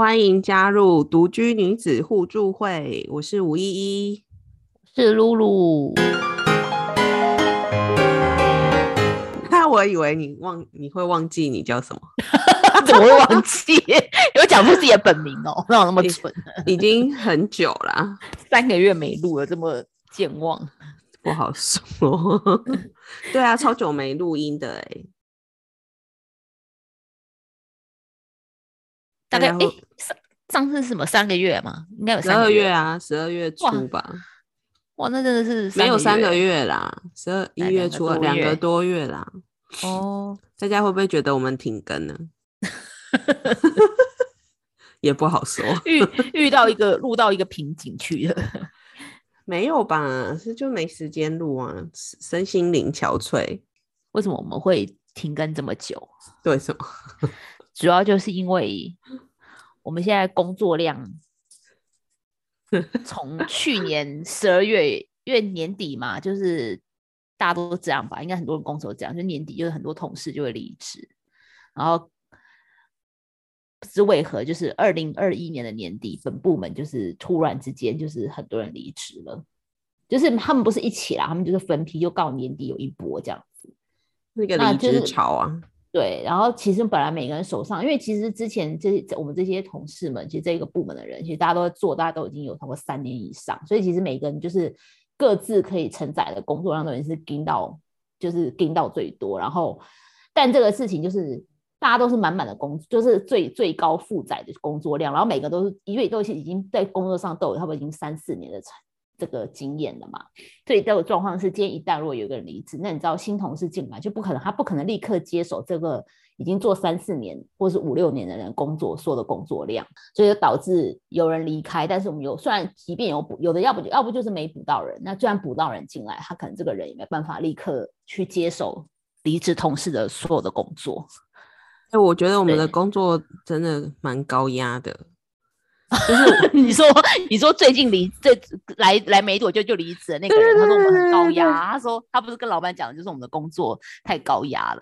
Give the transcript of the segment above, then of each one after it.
欢迎加入独居女子互助会，我是吴依依，是露露。那我以为你忘你会忘记你叫什么，怎么会忘记？有讲出自己的本名哦，哪有那么蠢？已经很久了，三个月没录了，这么健忘，不好说。对啊，超久没录音的哎。大概哎，上上次什么三个月嘛？应该有十二月啊，十二月初吧。哇，那真的是没有三个月啦，十二一月初两个多月啦。哦，大家会不会觉得我们停更呢？也不好说，遇遇到一个录到一个瓶颈去了。没有吧？是就没时间录啊，身心灵憔悴。为什么我们会停更这么久？对什么？主要就是因为我们现在工作量 从去年十二月，因为年底嘛，就是大家都这样吧，应该很多人工作这样，就年底就是很多同事就会离职，然后不知为何，就是二零二一年的年底，本部门就是突然之间就是很多人离职了，就是他们不是一起啦，他们就是分批，就告年底有一波这样子，那个。离职潮啊。对，然后其实本来每个人手上，因为其实之前这我们这些同事们，其实这个部门的人，其实大家都在做，大家都已经有超过三年以上，所以其实每个人就是各自可以承载的工作量，都已经是盯到，就是盯到最多。然后，但这个事情就是大家都是满满的工，就是最最高负载的工作量，然后每个都是因为都是已经在工作上都有差不多已经三四年的成。这个经验的嘛，所以这个状况是，今天一旦如果有一个人离职，那你知道新同事进来就不可能，他不可能立刻接手这个已经做三四年或是五六年的人工作所有的工作量，所以就导致有人离开。但是我们有，虽然即便有补，有的要不要不就是没补到人，那虽然补到人进来，他可能这个人也没办法立刻去接手离职同事的所有的工作。哎，我觉得我们的工作真的蛮高压的。就是 你说，你说最近离这来来没多久就离职的那个人，他说我们很高压。他说他不是跟老板讲的，就是我们的工作太高压了。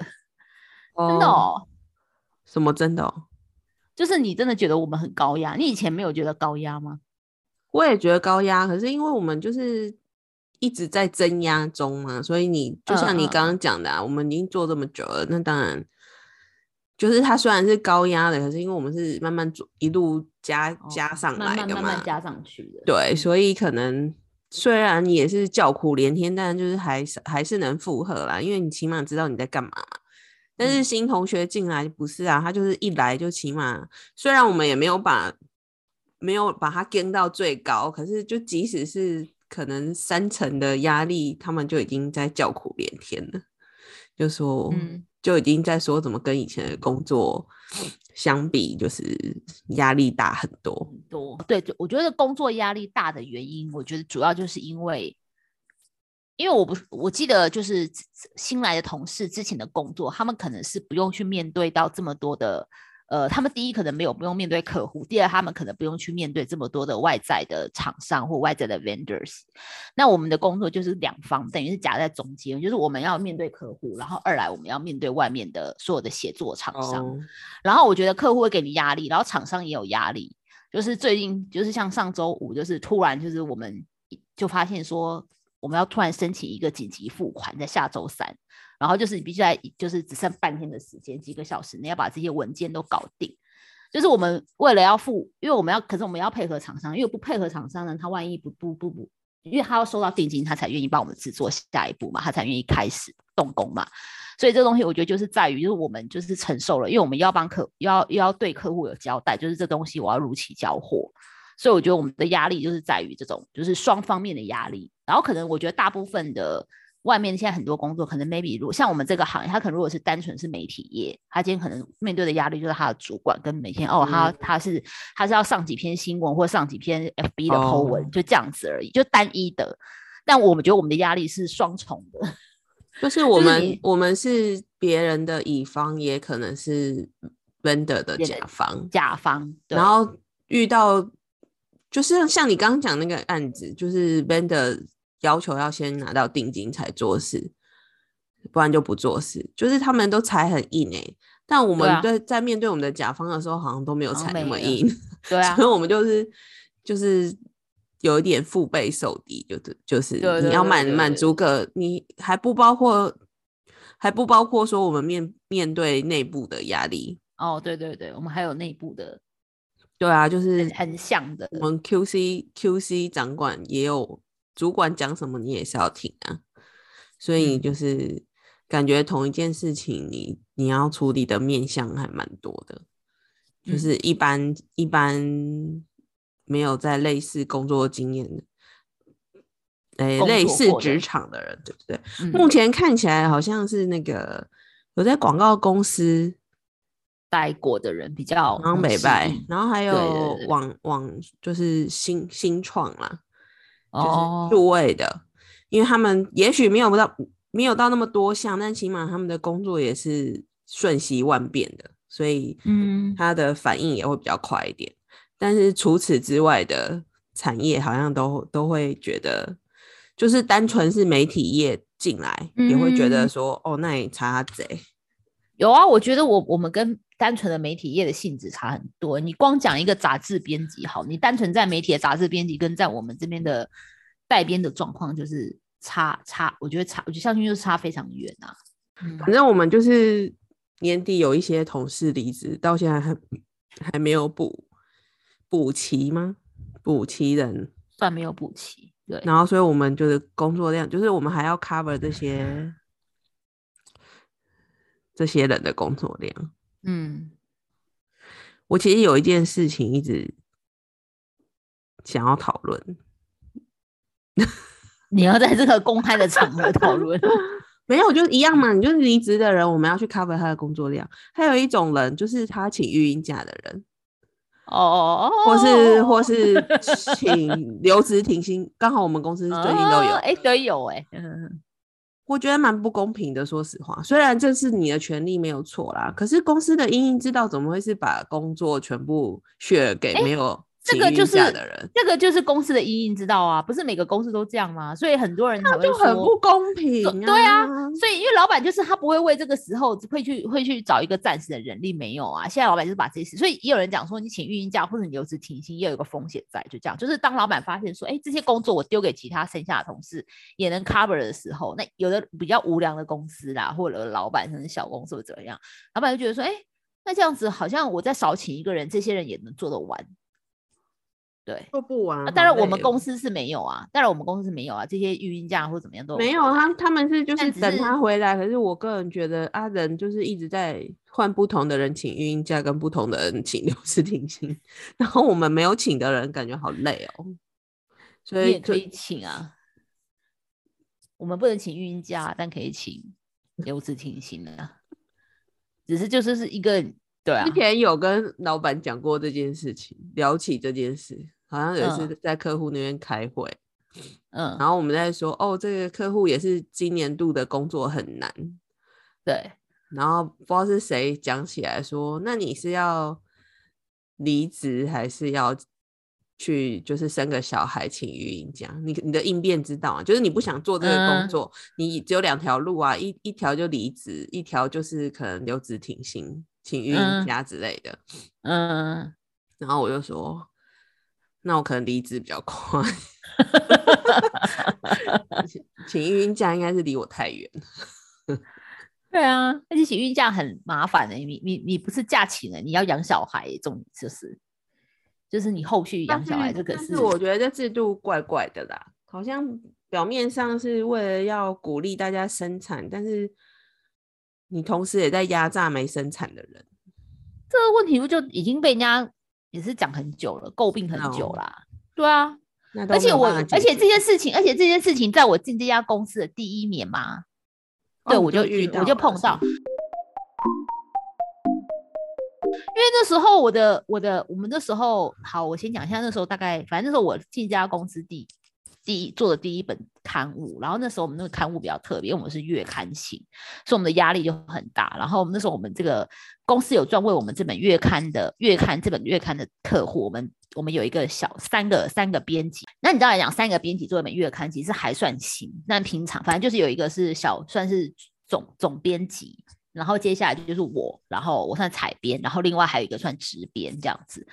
真的哦？什么真的？哦？就是你真的觉得我们很高压？你以前没有觉得高压吗？我也觉得高压，可是因为我们就是一直在增压中嘛，所以你就像你刚刚讲的，啊，我们已经做这么久了，那当然。就是它虽然是高压的，可是因为我们是慢慢做一路加加上来的嘛，慢慢加上去的。对，所以可能虽然也是叫苦连天，但就是还是还是能负荷啦，因为你起码知道你在干嘛嘛。但是新同学进来不是啊，他就是一来就起码，虽然我们也没有把没有把它跟到最高，可是就即使是可能三层的压力，他们就已经在叫苦连天了，就说嗯。就已经在说怎么跟以前的工作相比，就是压力大很多很多。对，我觉得工作压力大的原因，我觉得主要就是因为，因为我不我记得就是新来的同事之前的工作，他们可能是不用去面对到这么多的。呃，他们第一可能没有不用面对客户，第二他们可能不用去面对这么多的外在的厂商或外在的 vendors。那我们的工作就是两方，等于是夹在中间，就是我们要面对客户，然后二来我们要面对外面的所有的协作厂商。然后我觉得客户会给你压力，然后厂商也有压力。就是最近，就是像上周五，就是突然就是我们就发现说，我们要突然申请一个紧急付款，在下周三。然后就是你必须在，就是只剩半天的时间，几个小时，你要把这些文件都搞定。就是我们为了要付，因为我们要，可是我们要配合厂商，因为不配合厂商呢，他万一不不不不，因为他要收到定金，他才愿意帮我们制作下一步嘛，他才愿意开始动工嘛。所以这东西我觉得就是在于，就是我们就是承受了，因为我们要帮客，要要对客户有交代，就是这东西我要如期交货。所以我觉得我们的压力就是在于这种，就是双方面的压力。然后可能我觉得大部分的。外面现在很多工作，可能 maybe 如果像我们这个行业，他可能如果是单纯是媒体业，他今天可能面对的压力就是他的主管跟每天哦，他他是他是要上几篇新闻或上几篇 FB 的 po 文，就这样子而已，就单一的。但我们觉得我们的压力是双重的，就是我们我们是别人的乙方，也可能是 vendor 的甲方，甲方。然后遇到就是像你刚刚讲那个案子，就是 vendor。要求要先拿到定金才做事，不然就不做事。就是他们都踩很硬哎，但我们对啊在面对我们的甲方的时候，好像都没有踩那么硬，对 啊所以，我们就是就是有一点腹背受敌，就是就是你要满满足个，你还不包括还不包括说我们面面对内部的压力，哦，对对对，我们还有内部的对啊，就是很很像的，我们 QC QC 掌管也有主管讲什么，你也是要听啊。所以嗯就是感觉同一件事情你，你要处理的面向还蛮多的，就嗯是一般、一般没有在类似工作经验的，诶、工类似职场的人，对不对？嗯目前看起来好像是那个有在广告公司待过的人比较然后能适美拜，然后还有对网网就是新新创啦，就是哦，数位的，因为他们也许没有到没有到那么多项，但起码他们的工作也是瞬息万变的，所以嗯。他的反应也会比较快一点。但是除此之外的产业，好像都都会觉得，就是单纯是媒体业进来，也会觉得嗯。说，哦，那你查贼，有啊，我觉得我我们跟单纯的媒体业的性质差很多。你光讲一个杂志编辑好，你单纯在媒体的杂志编辑跟在我们这边的代编的状况就是差差，我觉得差，我觉得相信就是差非常远啊。嗯反正我们就是年底有一些同事离职，到现在还还没有补补齐吗？补齐人，算没有补齐，对，然后所以我们就是工作量，就是我们还要 cover 这些这些人的工作量。嗯，我其实有一件事情一直想要讨论，你要在这个公开的场合讨论，没有，就一样嘛。你就是离职的人，我们要去 cover 他的工作量。还有一种人，就是他请育婴假的人，哦，或是或是请留职停薪。刚好我们公司最近都有，哎，都有哎，嗯我觉得蛮不公平的。说实话，虽然这是你的权利没有错啦，可是公司的营运之道怎么会是把工作全部 share 给没有这个就是？这个就是公司的阴影知道啊，不是每个公司都这样吗？所以很多人才会就很不公平、啊。对啊，所以因为老板就是他不会为这个时候会去会去找一个暂时的人力，没有啊。现在老板就是把这些事，所以也有人讲说，你请育婴假或者你留职停薪，也有一个风险在，就这样。就是当老板发现说，哎，这些工作我丢给其他剩下的同事也能 cover 的时候，那有的比较无良的公司啦，或者老板甚至小公司或怎么样，老板就觉得说，哎，那这样子好像我再少请一个人，这些人也能做得完。对，做不完、啊当然我们公司司是没有啊，当然我们公司是没有啊，这些育婴假或怎么样都没有，他他们是就是等他回来。可是我个人觉得，啊，人就是一直在换不同的人请育婴假，跟不同的人请留职停薪，然后我们没有请的人感觉好累哦。所以你也可以请啊。我们不能请育婴假，但可以请留职停薪的。只是就是是一个对啊之，前有跟老板讲过这件事情，聊起这件事，好像有一次嗯。在客户那边开会，嗯，然后我们在说，哦，这个客户也是今年度的工作很难，对，然后不知道是谁讲起来说，那你是要离职还是要去就是生个小孩请育婴假？你你的应变之道啊，就是你不想做这个工嗯。作，你只有两条路啊，一一条就离职，一条就是可能留职停薪请育婴嗯。假之类的。嗯，然后我就说，那我可能离职比较快，请请育婴假应该是离我太远。对啊，而且请孕假很麻烦的、你你你不是假请了，你要养小孩，这种就是就是你后续养小孩这个但是我觉得这制度怪怪的啦，好像表面上是为了要鼓励大家生产，但是你同时也在压榨没生产的人。这个问题不就已经被人家也是讲很久了，诟病很久哦啦。对啊，而且我而且这件事情，而且这件事情在我进这家公司的第一年嘛，对哦我就遇到我就碰到，因为那时候我的我的我们那时候好，我先讲一下那时候大概，反正那时候我进这家公司第第一做的第一本刊物，然后那时候我们那个刊物比较特别，我们是月刊型，所以我们的压力就很大。然后我们那时候我们这个公司有专为我们这本月刊的月刊这本月刊的客户，我们我们有一个小三个三个编辑。那你知道来讲，三个编辑做一本月刊其实还算行，但平常反正就是有一个是小算是总总编辑。然后接下来就是我，然后我算采编，然后另外还有一个算直编这样子。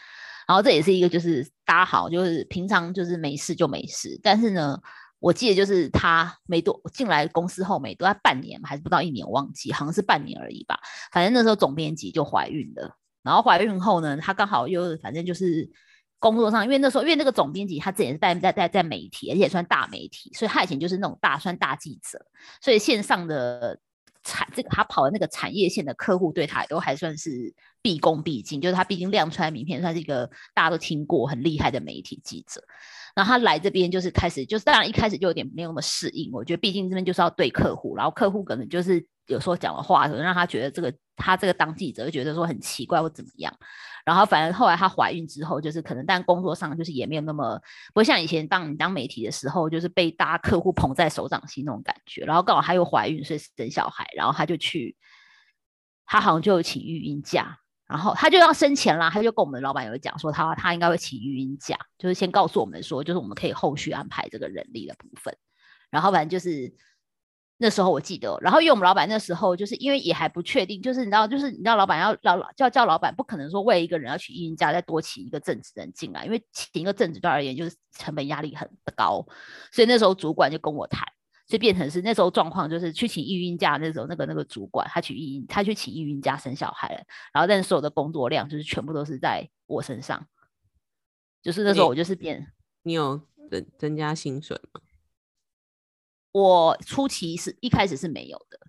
然后这也是一个就是大家好，就是平常就是没事就没事，但是呢，我记得就是他没多进来公司后没多，他半年还是不到一年，忘记好像是半年而已吧。反正那时候总编辑就怀孕了，然后怀孕后呢，他刚好又反正就是工作上，因为那时候因为那个总编辑他自己是在在在在媒体，而且算大媒体，所以他以前就是那种大算大记者，所以线上的。产这个他跑的那个产业线的客户对他都还算是毕恭毕敬，就是他毕竟亮出来名片，算是一个大家都听过很厉害的媒体记者。然后他来这边就是开始，就是当然一开始就有点没有那么适应。我觉得毕竟这边就是要对客户，然后客户可能就是有时候讲的话，可能让他觉得这个他这个当记者觉得说很奇怪或怎么样。然后反正后来她怀孕之后，就是可能但工作上就是也没有那么不像以前当你当媒体的时候，就是被大家客户捧在手掌心那种感觉。然后刚好她又怀孕，所以生小孩，然后她就去，她好像就有请育婴假，然后她就要生前啦，她就跟我们老板有讲说，她她应该会请育婴假，就是先告诉我们说，就是我们可以后续安排这个人力的部分。然后反正就是。那时候我记得，然后因为我们老板那时候就是因为也还不确定，就是你知道，就是你知道，老板要老叫叫老板不可能说为一个人要请育婴假再多请一个正职人进来，因为请一个正职对而言就是成本压力很高，所以那时候主管就跟我谈，就变成是那时候状况就是去请育婴假，那时候那个那个主管他去育婴，他去请育婴假生小孩了，然后但是所有的工作量就是全部都是在我身上，就是那时候我就是变，你有增增加薪水吗？我初期是一开始是没有的，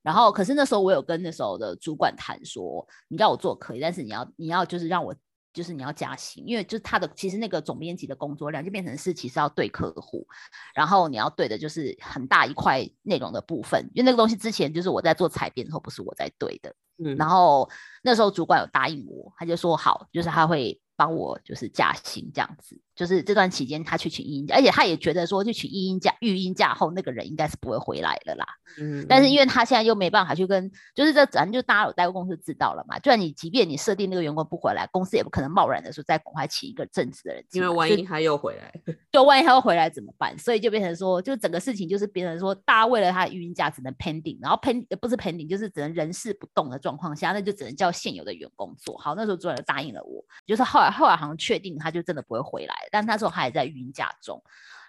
然后可是那时候我有跟那时候的主管谈说，你叫我做可以，但是你要你要就是让我就是你要加薪，因为就是他的其实那个总编辑的工作量就变成是其实要对客户，然后你要对的就是很大一块内容的部分，因为那个东西之前就是我在做采编的时候不是我在对的，嗯，然后那时候主管有答应我，他就说好，就是他会帮我就是加薪这样子。就是这段期间，他去请育婴假，而且他也觉得说，去请育婴假、育婴假后，那个人应该是不会回来了啦。嗯，但是因为他现在又没办法去跟，就是这咱就大家有待过公司知道了嘛。就算你即便你设定那个员工不回来，公司也不可能贸然的说再赶快请一个正职的人，因为万一他又回来，就万一他又回来怎么办？所以就变成说，就整个事情就是变成说，大家为了他的育婴假只能 pending，然后 pending 不是 pending，就是只能人事不动的状况下，那就只能叫现有的员工做好。那时候主管就答应了我，就是后来后来好像确定他就真的不会回来。但那时候还在育婴假中，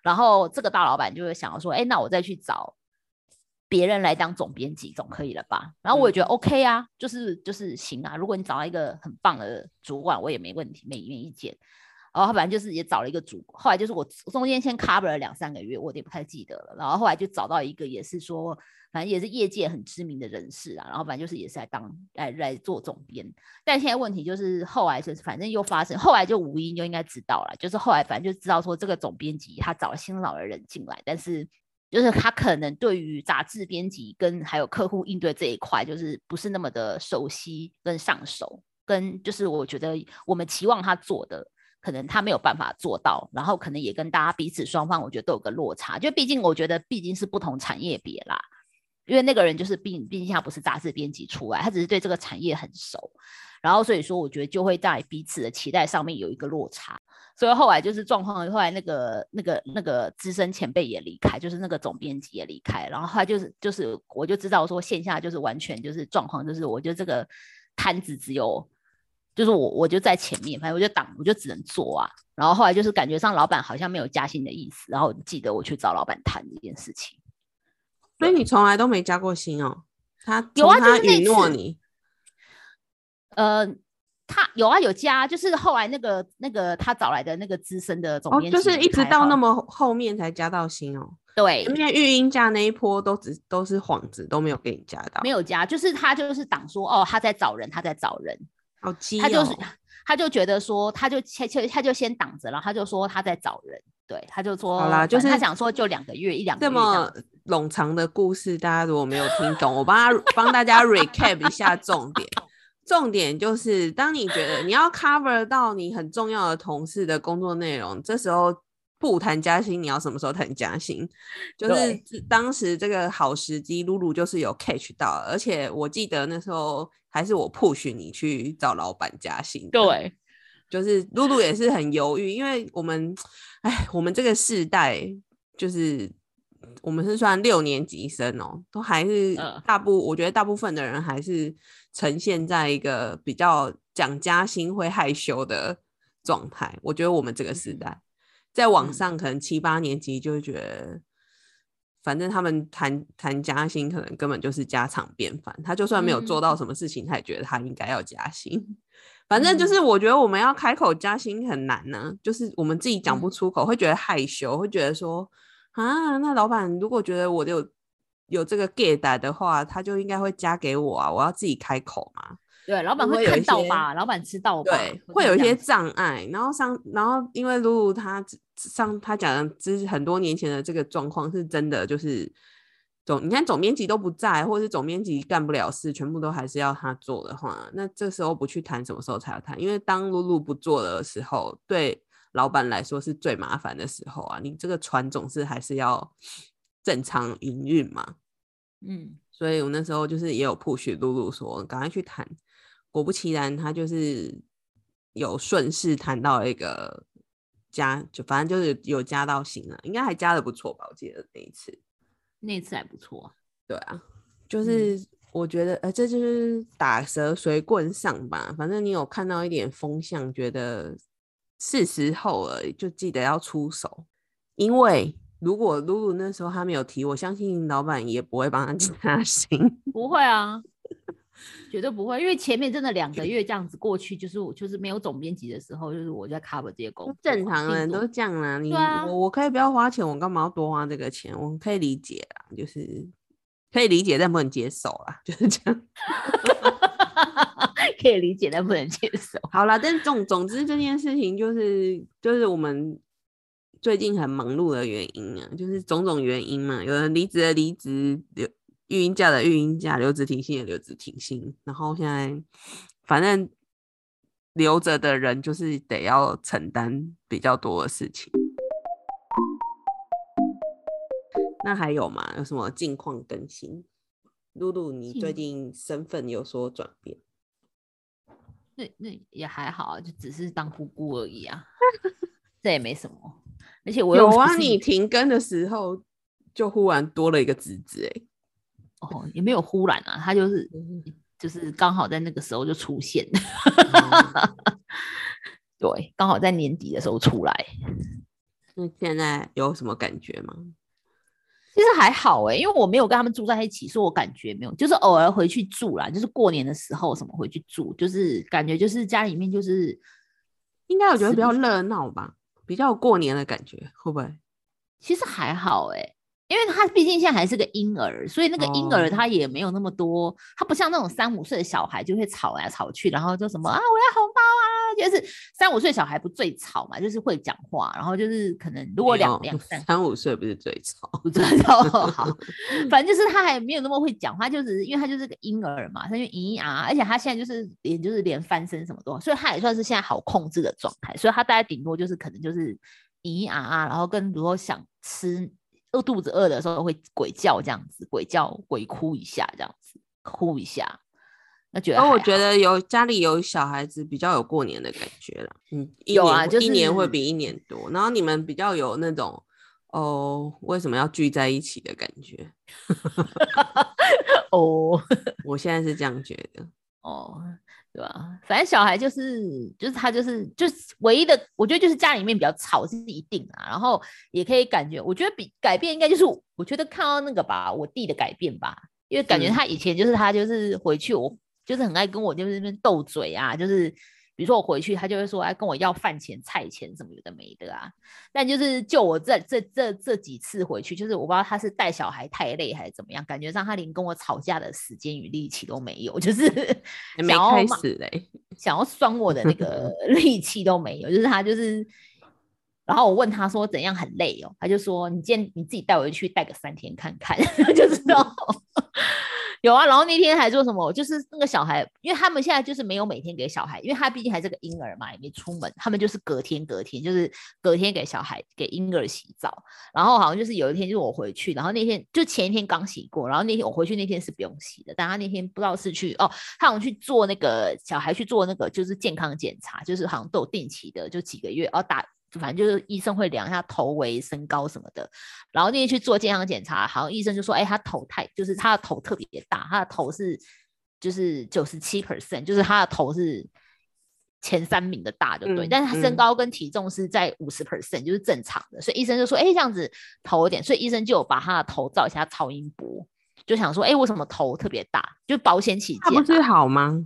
然后这个大老板就会想要说：“哎，那我再去找别人来当总编辑，总可以了吧？”然后我也觉得 OK 啊，就是就是行啊。如果你找到一个很棒的主管，我也没问题，没没意见。然后反正就是也找了一个主，后来就是我中间先 cover 了两三个月，我也不太记得了。然后后来就找到一个也是说。反正也是业界很知名的人士啊，然后反正就是也是来当来来做总编，但现在问题就是后来就是反正又发生，后来就吴英就应该知道了，就是后来反正就知道说这个总编辑他找了新老的人进来，但是就是他可能对于杂志编辑跟还有客户应对这一块就是不是那么的熟悉跟上手，跟就是我觉得我们期望他做的可能他没有办法做到，然后可能也跟大家彼此双方我觉得都有个落差，就毕竟我觉得毕竟是不同产业别啦。因为那个人就是毕毕竟他不是杂志编辑出来，他只是对这个产业很熟，然后所以说我觉得就会在彼此的期待上面有一个落差，所以后来就是状况，后来那个那个那个资深前辈也离开，就是那个总编辑也离开，然后他就是就是我就知道说线下就是完全就是状况，就是我觉得这个摊子只有就是我我就在前面，反正我就挡我就只能做啊，然后后来就是感觉上老板好像没有加薪的意思，然后记得我去找老板谈这件事情。所以你从来都没加过薪哦？他有啊，他允诺你。呃，他有啊，有加，就是后来那个那个他找来的那个资深的总编辑，就是一直到那么后面才加到薪哦。对，因为育婴假那一波都只都是幌子，都没有给你加到，没有加，就是他就是挡说哦，他在找人，他在找人，好激，他就是他就觉得说，他就先就他就先挡着了，他就说他在找人。对，他就说好啦，就是他想说就两个月一两个这么冗长的故事，大家如果没有听懂，我帮他帮大家 recap 一下重点。重点就是，当你觉得你要 cover 到你很重要的同事的工作内容，这时候不谈加薪，你要什么时候谈加薪？就是当时这个好时机，露露就是有 catch 到，而且我记得那时候还是我 push 你去找老板加薪。对。就是露露也是很犹豫，因为我们，哎，我们这个世代就是我们是算六年级生哦，都还是嗯大部，我觉得大部分的人还是呈现在一个比较讲加薪会害羞的状态。我觉得我们这个时嗯代，在网嗯上可能七八年级就会觉得，反正他们谈谈加薪，可能根本就是家常便饭。他就算没有做到嗯什么事情，他也觉得他应该要加薪。反正就嗯是我觉得我们要开口加薪很难呢、就是我们自己讲不嗯出口，会觉得害羞，会觉得说啊，那老板如果觉得我有有这个 get 打的话，他就应该会加给我啊，我要自己开口嘛。对，老板会看到吧？老板知道吧？对，会有一些障碍，然后上，然后因为露露她之上她讲的之很多年前的这个状况是真的，就是总你看总编辑都不在，或者是总编辑干不了事，全部都还是要他做的话，那这时候不去谈，什么时候才要谈？因为当露露不做的时候，对老板来说是最麻烦的时候啊，你这个船总是还是要正常营运嘛。嗯所以我那时候就是也有 push 露露说赶快去谈，果不其然，他就是有顺势谈到一个加，就反正就是有加到薪了，应该还加的不错吧？我记得那一次，那一次还不错啊。对啊，就嗯是我觉得呃这就是打蛇随棍上吧，反正你有看到一点风向，觉得是时候了，就记得要出手，因为。如果露露那时候他没有提，我相信老板也不会帮他 加薪。不会啊，绝对不会，因为前面真的两个月这样子过去，就是我就是没有总编辑的时候，就是我在 cover 这些工作啊，正常人都这样啦，你、对啊我我可以不要花钱，我干嘛要多花这个钱？我可以理解啦，就是可以理解，但不能接受啦，就是这样。可以理解，但不能接受。好啦，但总总之这件事情就是就是我们最近很忙碌的原因啊，就是种种原因嘛，有人离职的离职，留育婴假的育婴假，留职停薪的留职停薪，然后现在反正留着的人就是得要承担比较多的事情。那还有吗？有什么近况更新？露露，你最近身份有所转变？那那也还好啊，就只是当姑姑而已啊，这也没什么。而且我有啊，你停更的时候就忽然多了一个侄子、欸，哦也没有忽然啊，他就是嗯就是刚好在那个时候就出现，哦 对，刚好在年底的时候出来。那现在有什么感觉吗？其实还好哎、因为我没有跟他们住在一起，所以我感觉没有，就是偶尔回去住啦，就是过年的时候什么回去住，就是感觉就是家里面就是应该我觉得比较热闹吧，比较过年的感觉，会不会？其实还好哎、因为他毕竟现在还是个婴儿，所以那个婴儿哦。他也没有那么多，他不像那种三五岁的小孩就会吵来吵去，然后就什么啊我要红包啊，就是三五岁小孩不最吵嘛，就是会讲话，然后就是可能如果两两 三三五岁不是最吵，不知道好，反正就是他还没有那么会讲话，就只是因为他就是个婴儿嘛，他就咿咿啊，而且他现在就是连就是连翻身什么都，所以他也算是现在好控制的状态，所以他大概顶多就是可能就是咿咿啊啊，然后跟如果想吃饿肚子饿的时候会鬼叫这样子，鬼叫鬼哭一下这样子，哭一下，那觉得我觉得有家里有小孩子比较有过年的感觉了，嗯，有啊就一年会比一年多，然后你们比较有那种哦，为什么要聚在一起的感觉？哦。我现在是这样觉得，哦，对吧？反正小孩就是就是他就是就是唯一的，我觉得就是家里面比较吵是一定啊，然后也可以感觉，我觉得比改变应该就是我觉得看到那个吧，我弟的改变吧，因为感觉嗯他以前就是他就是回去我就是很爱跟我就是那边斗嘴啊，就是。比如说我回去，他就会说，哎，跟我要饭钱、菜钱什么有的没的啊。但就是就我这这这这几次回去，就是我不知道他是带小孩太累还是怎么样，感觉上他连跟我吵架的时间与力气都没有，就是 还没开始嘞，想要酸我的那个 力气都没有，就是他就是，然后我问他说怎样很累哦，他就说你今天你自己带回去带个三天看看，就知道有啊。然后那天还说什么，就是那个小孩，因为他们现在就是没有每天给小孩，因为他毕竟还是个婴儿嘛，也没出门，他们就是隔天隔天就是隔天给小孩给婴儿洗澡，然后好像就是有一天就是我回去，然后那天就前一天刚洗过，然后那天我回去那天是不用洗的，但他那天不知道是去哦，他好像去做那个小孩去做那个就是健康检查，就是好像都有定期的，就几个月，哦打反正就是医生会量一下头围、身高什么的。然后那天去做健康检查，好像医生就说：“哎，他头太，就是他的头特别大，他的头是就是九十七 percent，就是他的头是前三名的大，就对。但是他身高跟体重是在五十 percent，就是正常的。所以医生就说：哎，这样子头有点，所以医生就有把他的头照一下超音波，就想说：哎，为什么头特别大？就保险起见，不是好吗？”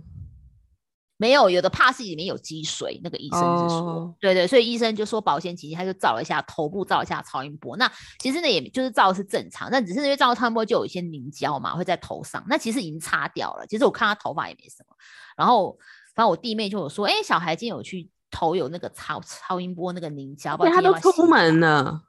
没有，有的怕是里面有积水，那个医生是说，对对，所以医生就说保险起见，他就照了一下头部，照一下超音波。那其实呢，也就是照是正常，但只是因为照超音波就有一些凝胶嘛，会在头上。那其实已经擦掉了。其实我看他头发也没什么。然后，反正我弟妹就有说，哎，小孩今天有去头有那个超超音波那个凝胶，他都出门了。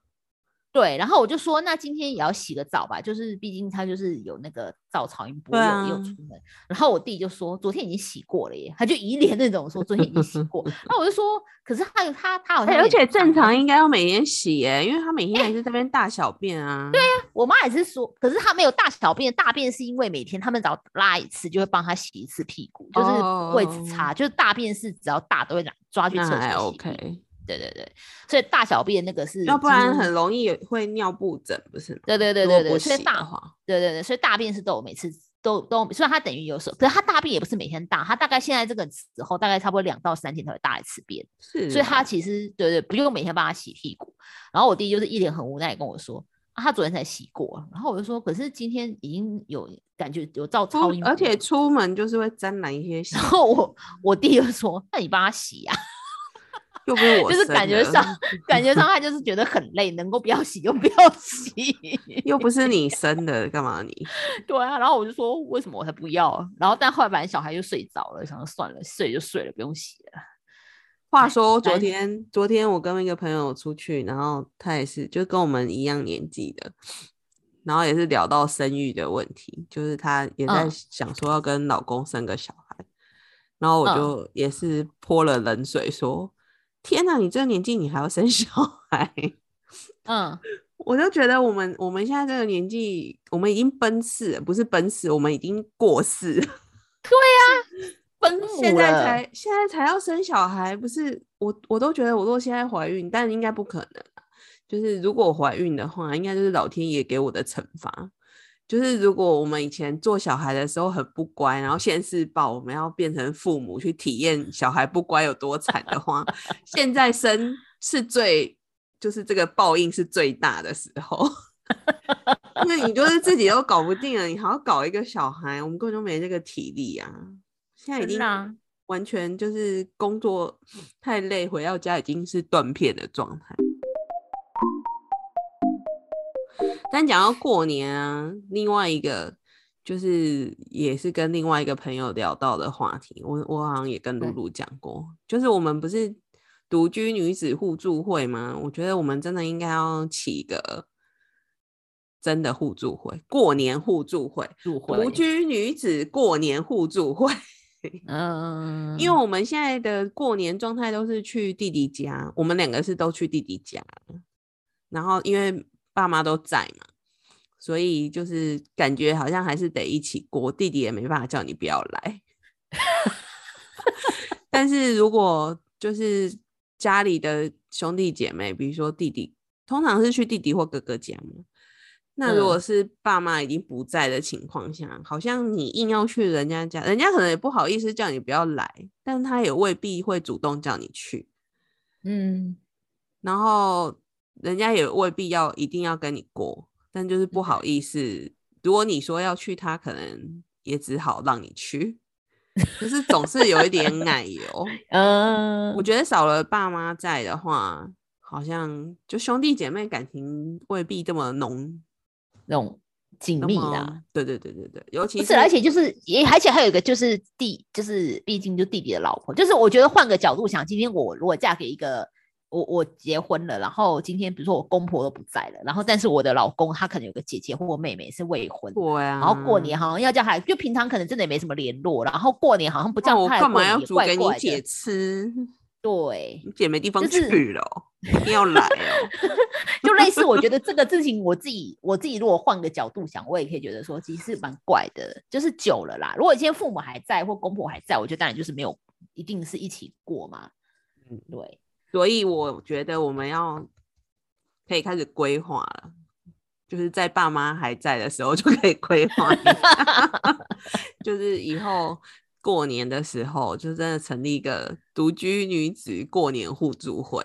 对，然后我就说，那今天也要洗个澡吧，就是毕竟他就是有那个照超音波，又又出门。然后我弟就说，昨天已经洗过了耶，他就一脸那种说昨天已经洗过。那我就说，可是他他他好像，而且正常应该要每天洗耶，因为他每天还是这边大小便啊。对呀，我妈也是说，可是他没有大小便，大便是因为每天他们只要拉一次就会帮他洗一次屁股，就是位置擦，就是大便是只要大都会拿抓去厕所洗。OK。对对对，所以大小便那个是，要不然很容易会尿布疹，不是？对对对对对，所以大，对对对，所以大便是都有每次都都，虽然它等于有时候，可是它大便也不是每天大，它大概现在这个时候大概差不多两到三天才会大一次便，是，所以他其实对对不用每天帮他洗屁股。然后我弟就是一脸很无奈跟我说，啊，他昨天才洗过，然后我就说，可是今天已经有感觉有照超音，而且出门就是会沾染一些，然后我我弟就说，那你帮他洗呀。又不是我，就是感觉上，感觉上他就是觉得很累，能够不要洗就不要洗。又不是你 生的，干嘛你？对啊，然后我就说为什么我才不要？然后但后来反正小孩就睡着了，想说算了，睡就睡了，不用洗了。话说昨天，昨天我跟一个朋友出去，然后他也是就跟我们一样年纪的，然后也是聊到生育的问题，就是他也在想说要跟老公生个小孩，然后我就也是泼了冷水说。天哪！你这个年纪你还要生小孩？嗯，我就觉得我们我们现在这个年纪，我们已经奔四，不是奔四，我们已经过四。对呀，奔现在才现在才要生小孩，不是我我都觉得我如果现在怀孕，但应该不可能。就是如果我怀孕的话，应该就是老天爷给我的惩罚。就是如果我们以前做小孩的时候很不乖，然后现世报我们要变成父母去体验小孩不乖有多惨的话，现在生是最就是这个报应是最大的时候，因为你就是自己都搞不定了，你还要搞一个小孩，我们根本就没这个体力啊！现在已经完全就是工作太累，回到家已经是断片的状态。但讲到过年啊，另外一个就是也是跟另外一个朋友聊到的话题，我我好像也跟露露讲过，就是我们不是独居女子互助会吗？我觉得我们真的应该要起一个真的互助会，过年互助会，独居女子过年互助会。嗯，因为我们现在的过年状态都是去弟弟家，我们两个是都去弟弟家，然后因为。爸妈都在嘛，所以就是感觉好像还是得一起过。弟弟也没办法叫你不要来，但是如果就是家里的兄弟姐妹，比如说弟弟，通常是去弟弟或哥哥家嘛。那如果是爸妈已经不在的情况下，好像你硬要去人家家，人家可能也不好意思叫你不要来，但他也未必会主动叫你去。嗯，然后。人家也未必要一定要跟你过，但就是不好意思。如果你说要去，他可能也只好让你去，就是总是有一点奶油。嗯，我觉得少了爸妈在的话，好像就兄弟姐妹感情未必这么浓，那种紧密的。对对对对对，尤其是而且就是也而且还有一个就是弟，就是毕竟就弟弟的老婆，就是我觉得换个角度想，今天我如果嫁给一个。我我结婚了，然后今天比如说我公婆都不在了，然后但是我的老公他可能有个姐姐或妹妹是未婚，对啊，然后过年好像要叫他，就平常可能真的也没什么联络，然后过年好像不叫我干嘛要煮给你姐吃？对，你姐没地方去了，一定要来哦。就类似，我觉得这个事情我自己我自己如果换个角度想，我也可以觉得说其实蛮怪的，就是久了啦。如果今天父母还在或公婆还在，我觉得当然就是没有一定是一起过嘛。嗯，对。所以我觉得我们要可以开始规划了，就是在爸妈还在的时候就可以规划，就是以后过年的时候就真的成立一个独居女子过年互助会。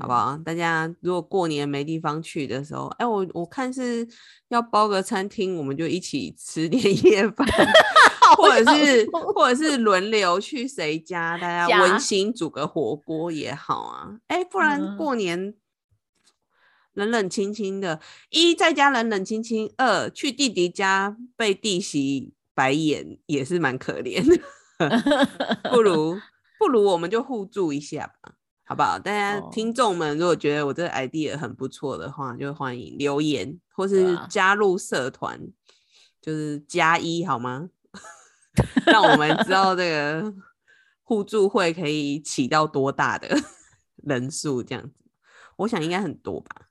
好不好？大家如果过年没地方去的时候，哎，我我看是要包个餐厅，我们就一起吃年夜饭，或者是或者是轮流去谁家，大家温馨煮个火锅也好啊。哎，不然过年冷冷清清的，一在家冷冷清清，二去弟弟家被弟媳白眼也是蛮可怜的，不如不如我们就互助一下吧。好不好？大家听众们，如果觉得我这个 idea 很不错的话，就欢迎留言或是加入社团，就是加一好吗？让我们知道这个互助会可以起到多大的人数，这样子，我想应该很多吧？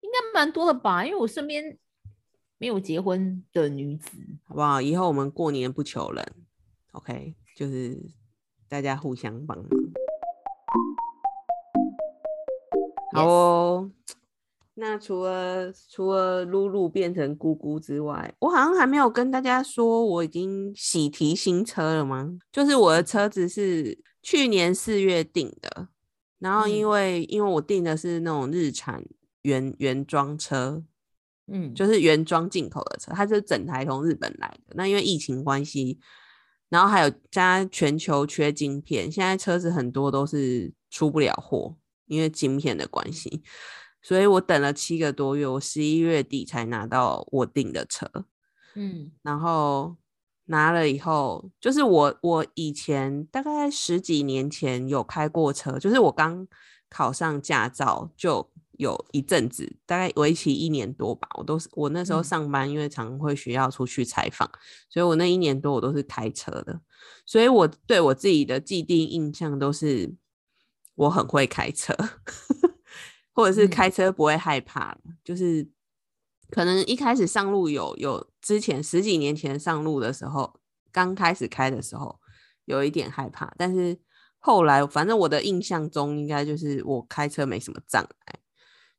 应该蛮多的吧？因为我身边没有结婚的女子，好不好？以后我们过年不求人，OK，就是大家互相帮忙。好哦，那除了除了露露变成姑姑之外，我好像还没有跟大家说我已经喜提新车了吗？就是我的车子是去年四月订的，然后因为因为我订的是那种日产原原装车，嗯，就是原装进口的车，它是整台从日本来的。那因为疫情关系，然后还有加全球缺晶片，现在车子很多都是出不了货。因为晶片的关系，所以我等了七个多月，我十一月底才拿到我订的车。嗯，然后拿了以后，就是我我以前大概十几年前有开过车，就是我刚考上驾照就有一阵子，大概为期一年多吧。我都是我那时候上班，因为常会需要出去采访，所以我那一年多我都是开车的，所以我对我自己的既定印象都是。我很会开车，或者是开车不会害怕，就是可能一开始上路有有之前十几年前上路的时候，刚开始开的时候有一点害怕，但是后来反正我的印象中应该就是我开车没什么障碍，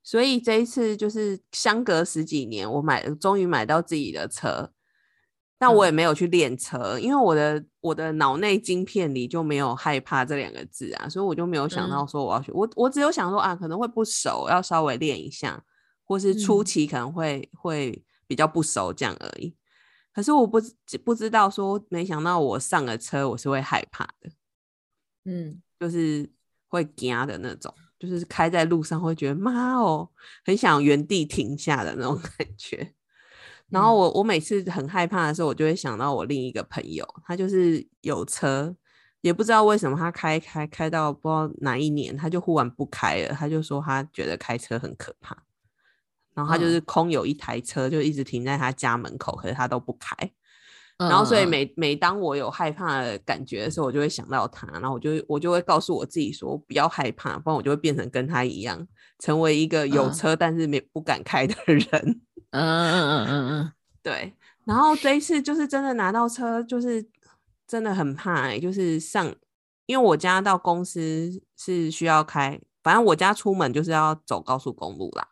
所以这一次就是相隔十几年，我买终于买到自己的车。但我也没有去练车，因为我的我的脑内晶片里就没有害怕这两个字啊，所以我就没有想到说我要去。我我只有想说啊，可能会不熟，要稍微练一下，或是初期可能会会比较不熟这样而已。可是我不不知道说，没想到我上了车我是会害怕的，嗯，就是会惊的那种，就是开在路上会觉得妈哦，很想原地停下的那种感觉。然后我我每次很害怕的时候，我就会想到我另一个朋友，他就是有车，也不知道为什么他开开开到不知道哪一年，他就忽然不开了，他就说他觉得开车很可怕，然后他就是。空有一台车，就一直停在他家门口，可是他都不开，然后所以每每当我有害怕的感觉的时候，我就会想到他，然后我就我就会告诉我自己说不要害怕，不然我就会变成跟他一样，成为一个有车但是没不敢开的人。嗯嗯嗯嗯嗯，对。然后这一次就是真的拿到车，就是真的很怕哎，就是上，因为我家到公司是需要开，反正我家出门就是要走高速公路啦。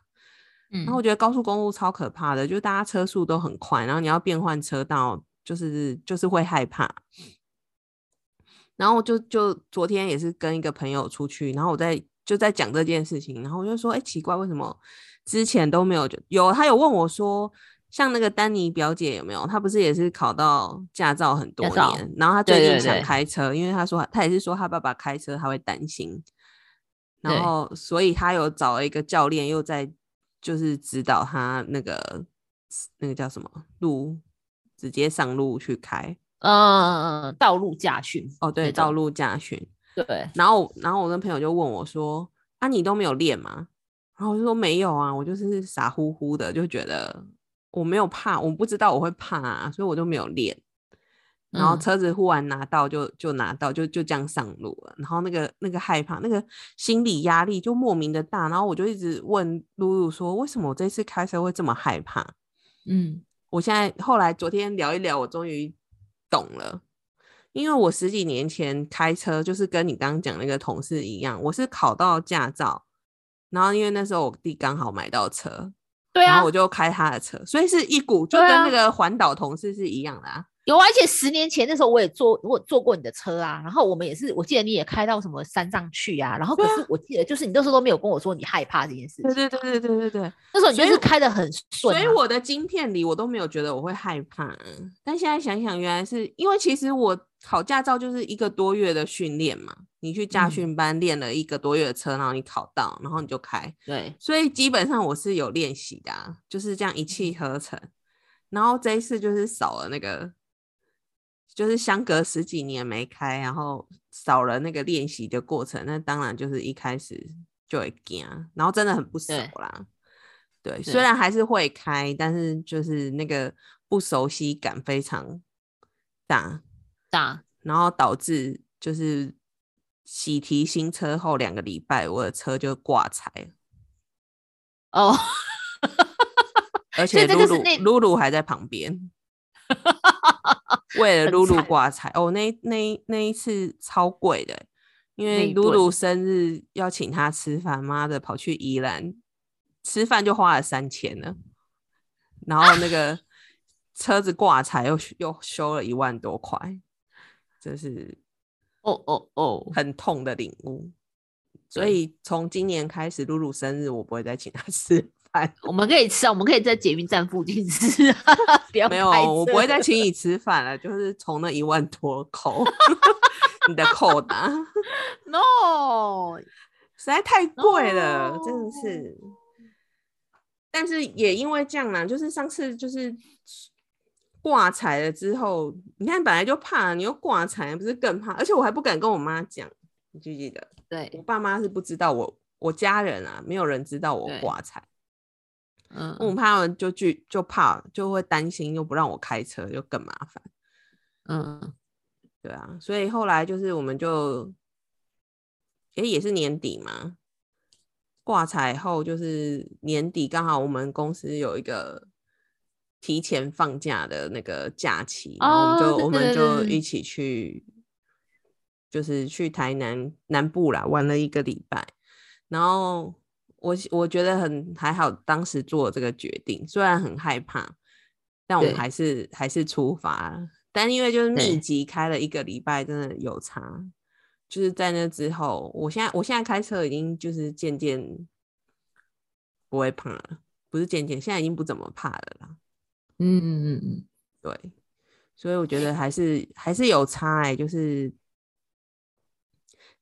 嗯。然后我觉得高速公路超可怕的，就大家车速都很快，然后你要变换车道，就是就是会害怕。然后就就昨天也是跟一个朋友出去，然后我在就在讲这件事情，然后我就说，哎，奇怪，为什么？之前都没有，有他有问我说，像那个丹尼表姐有没有？她不是也是考到驾照很多年，然后她最近想开车，因为她说她也是说她爸爸开车她会担心，然后所以她有找了一个教练，又在就是指导他那个那个叫什么路，直接上路去开，嗯，道路驾训哦，对，道路驾训，对，然后然后我跟朋友就问我说，啊，你都没有练吗？然后我就说没有啊，我就是傻乎乎的，就觉得我没有怕，我不知道我会怕，啊，所以我就没有练。然后车子忽然拿到就就拿到就就这样上路了，然后那个那个害怕，那个心理压力就莫名的大。然后我就一直问露露说，为什么我这次开车会这么害怕？嗯，我现在后来昨天聊一聊，我终于懂了。因为我十几年前开车就是跟你刚刚讲那个同事一样，我是考到驾照，然后因为那时候我弟刚好买到车，对啊然后我，就开他的车，所以是一股就跟那个环岛同事是一样的啊。有啊，而且十年前那时候我也坐，我坐过你的车啊，然后我们也是，我记得你也开到什么山上去啊，然后可是我记得就是你那时候都没有跟我说你害怕这件事情啊，对对对对对对对，那时候你就是开的很顺、啊，所以我的晶片里我都没有觉得我会害怕，但现在想想，原来是因为其实我考驾照就是一个多月的训练嘛，你去驾嗯训班练了一个多月的车，然后你考到，然后你就开，对所以基本上我是有练习的、啊，就是这样一气嗯呵成。然后这一次就是少了那个，就是相隔十几年没开，然后少了那个练习的过程，那当然就是一开始就会惊，然后真的很不熟对啦。对，虽然还是会开，但是就是那个不熟悉感非常大，大。然后导致就是喜提新车后两个礼拜，我的车就挂彩了。哦，而且露露露露还在旁边，为了露露惨。挂彩哦，那那那一次超贵的，因为露露生日要请他吃饭，妈的跑去宜兰吃饭就花了三千了，然后那个 车子挂彩又又修了一万多块，这是哦哦哦，很痛的领悟。所以从今年开始，露露生日我不会再请她 吃饭。我们可以吃啊，我们可以在捷运站附近吃啊，不要没有，我不会再请你吃饭了，就是从那一万多口 你的扣打，No，实在太贵了，真的是。但是也因为这样啦，就是上次就是挂彩了之后，你看本来就怕，你又挂彩，不是更怕？而且我还不敢跟我妈讲，你记不记得？对我对，爸妈是不知道我，我家人啊，没有人知道我对挂彩。嗯，我怕他们就去就怕就会担心，又不让我开车，就更麻烦。嗯，对啊，所以后来就是我们就，诶、也是年底嘛，挂彩后就是年底，刚好我们公司有一个提前放假的那个假期，然后我们就、哦我们就一起去，就是去台南南部啦，玩了一个礼拜，然后我我觉得很还好，当时做这个决定，虽然很害怕，但我们还是还是出发了。但因为就是密集开了一个礼拜，真的有差。就是在那之后，我现在我现在开车已经就是渐渐不会怕了，不是渐渐，现在已经不怎么怕了啦。嗯嗯嗯嗯，对，所以我觉得还是还是有差哎、就是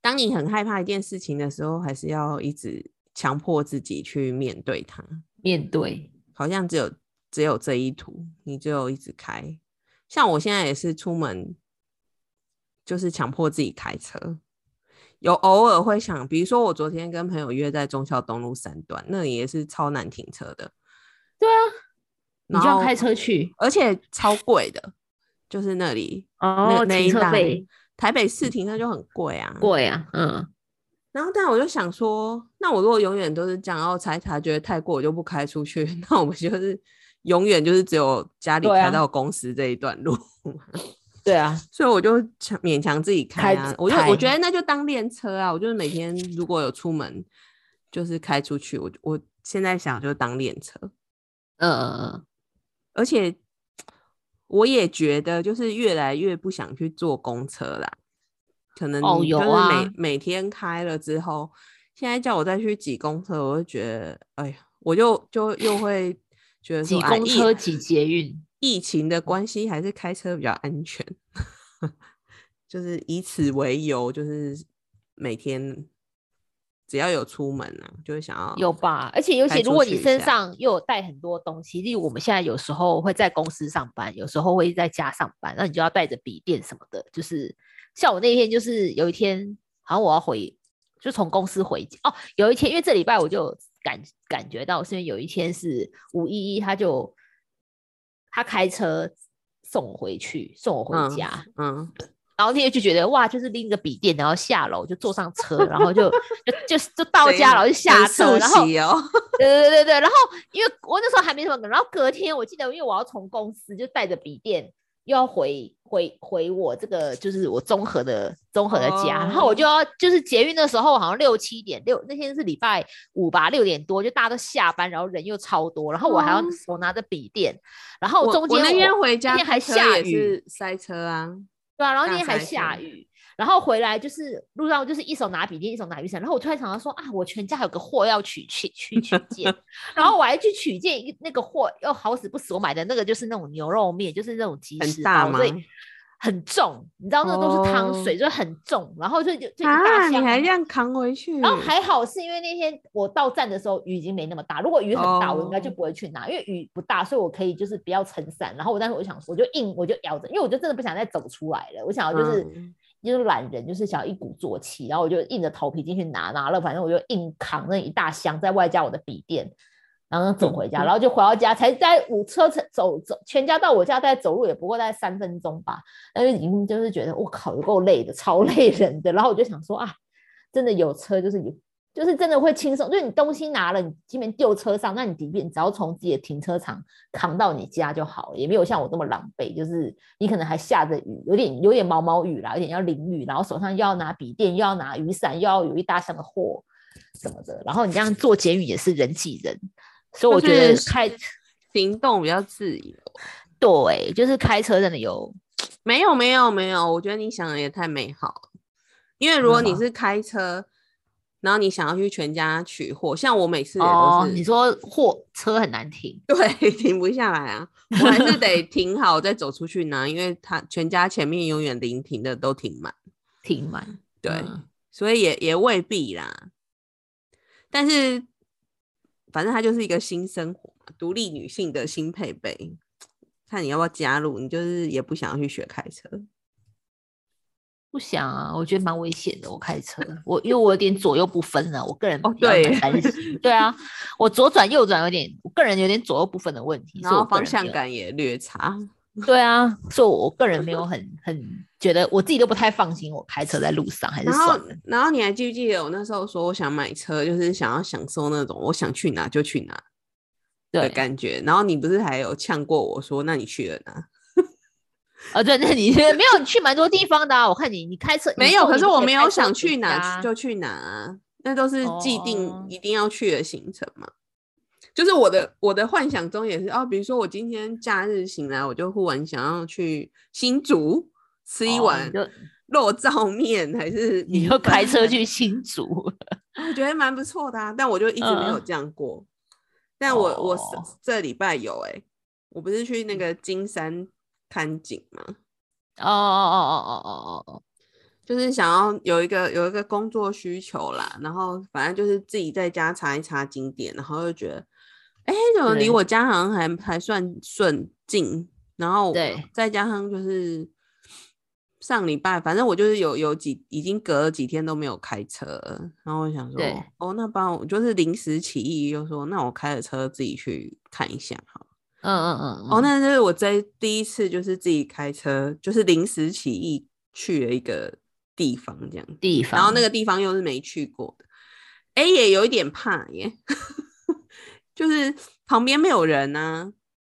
当你很害怕一件事情的时候，还是要一直强迫自己去面对它。面对，好像只有只有这一途，你只有一直开。像我现在也是出门，就是强迫自己开车。有偶尔会想，比如说我昨天跟朋友约在忠孝东路三段，那里也是超难停车的，对啊，你就要开车去。而且超贵的，就是那里哦，停那一带车费。台北市停车就很贵啊。贵啊，嗯，然后，但我就想说，那我如果永远都是这样，然后觉得太过，我就不开出去，那我们就是永远就是只有家里开到公司这一段路，对啊，所以我就强勉强自己开啊我就我觉得那就当练车啊，我就是每天如果有出门，就是开出去，我我现在想就当练车，嗯嗯嗯，而且我也觉得就是越来越不想去坐公车啦，可能哦有就是每、啊每天开了之后，现在叫我再去挤公车，我就觉得哎呀，我就就又会觉得说挤公车、挤捷运，疫情的关系，还是开车比较安全，就是以此为由，就是每天只要有出门啊，就会想要有吧？而且尤其如果你身上又有带很多东西，例如我们现在有时候会在公司上班，有时候会在家上班，那你就要带着笔电什么的。就是像我那天，就是有一天，好像我要回，就从公司回家哦。有一天，因为这礼拜我就感感觉到，是因为有一天是五一一，他就他开车送我回去，送我回嗯家。嗯，然后那天就觉得哇，就是拎着笔电，然后下楼就坐上车，然后就 就就就到家，然后就下很车，速然后对对对对，然后因为我那时候还没什么，然后隔天我记得，因为我要从公司就带着笔电又要回回回我这个就是我综合的综合的家，然后我就要就是捷运的时候好像六七点六那天是礼拜五吧，六点多就大家都下班，然后人又超多，然后我还要哦。手拿着笔电，然后我中间我那天回家那天还下雨，是塞车啊，对啊，然后那天还下雨，然后回来就是路上就是一手拿笔电，一手拿雨伞，然后我突然想到说啊，我全家有个货要取去去取件，然后我还去取件那个货，又好死不死我买的那个就是那种牛肉面，就是那种即食包，所以吗很重，你知道那个都是汤水，就很重，然后就就就一大啊，箱，你还这样扛回去？然后还好是因为那天我到站的时候雨已经没那么大，如果雨很大，我应该就哦不会去拿，因为雨不大，所以我可以就是不要撑伞。然后我当时我就想说，我就硬我就咬着，因为我就真的不想再走出来了，我想要就是、嗯就是懒人，就是想要一鼓作气，然后我就硬着头皮进去拿，拿了，反正我就硬扛那一大箱，再外加我的笔电。然后走回家，然后就回到家，才在五车程走走，全家到我家大概走路也不过大概三分钟吧，但是已经就是觉得我靠，有够累的，超累人的。然后我就想说啊，真的有车就是有，就是真的会轻松，就是你东西拿了，你即便丢车上，那你即便只要从自己的停车场扛到你家就好了，也没有像我这么狼狈，就是你可能还下着雨，有点有点毛毛雨啦，有点要淋雨，然后手上又要拿笔电，又要拿雨伞，又要有一大箱的货什么的，然后你这样做捷运也是人挤人，所以我就觉得是开行动比较自由。对，就是开车真的有没有没有没有，我觉得你想的也太美好了。因为如果你是开车，然后你想要去全家取货，像我每次也哦都，是，你说货车很难停，对，停不下来啊，我还是得停好再走出去拿，因为他全家前面永远临停的都停满，停满，对，嗯所以也也未必啦。但是反正它就是一个新生活嘛，独立女性的新配备，看你要不要加入。你就是也不想要去学开车，不想啊，我觉得蛮危险的。我开车，我因为我有点左右不分了，我个人哦对。对啊，我左转右转有点，我个人有点左右不分的问题，然后方。向感也略差。对啊，所以我个人没有很很觉得我自己都不太放心，我开车在路上还是然后算了。，然后你还记不记得我那时候说我想买车，就是想要享受那种我想去哪就去哪的，感觉。然后你不是还有呛过我说，那你去了哪？啊，对，那你没有你去蛮多地方的啊。我看你你开车没有，可是我没有想去去哪就去哪啊，那都是既定哦一定要去的行程嘛。就是我的我的幻想中也是哦，比如说我今天假日醒来，我就忽然想要去新竹吃一哦碗肉燥面，还是你米就开车去新竹，我觉得蛮不错的啊，但我就一直没有嗯。这样过。但我我这礼拜有哎、我不是去那个金山看景吗？哦哦哦哦哦哦哦，就是想要有一个有一个工作需求啦，然后反正就是自己在家查一查景点，然后就觉得，哎、怎么离我家好像还还算顺近，然后对。再加上就是上礼拜，反正我就是有有几已经隔了几天都没有开车了，然后我想说，哦，那不然我就是临时起意，就说那我开着车自己去看一下好了。嗯嗯嗯，哦，嗯。那这是我在第一次就是自己开车，就是临时起意去了一个地方这样，地。方，然后那个地方又是没去过的，哎、也有一点怕耶，就是旁边没有人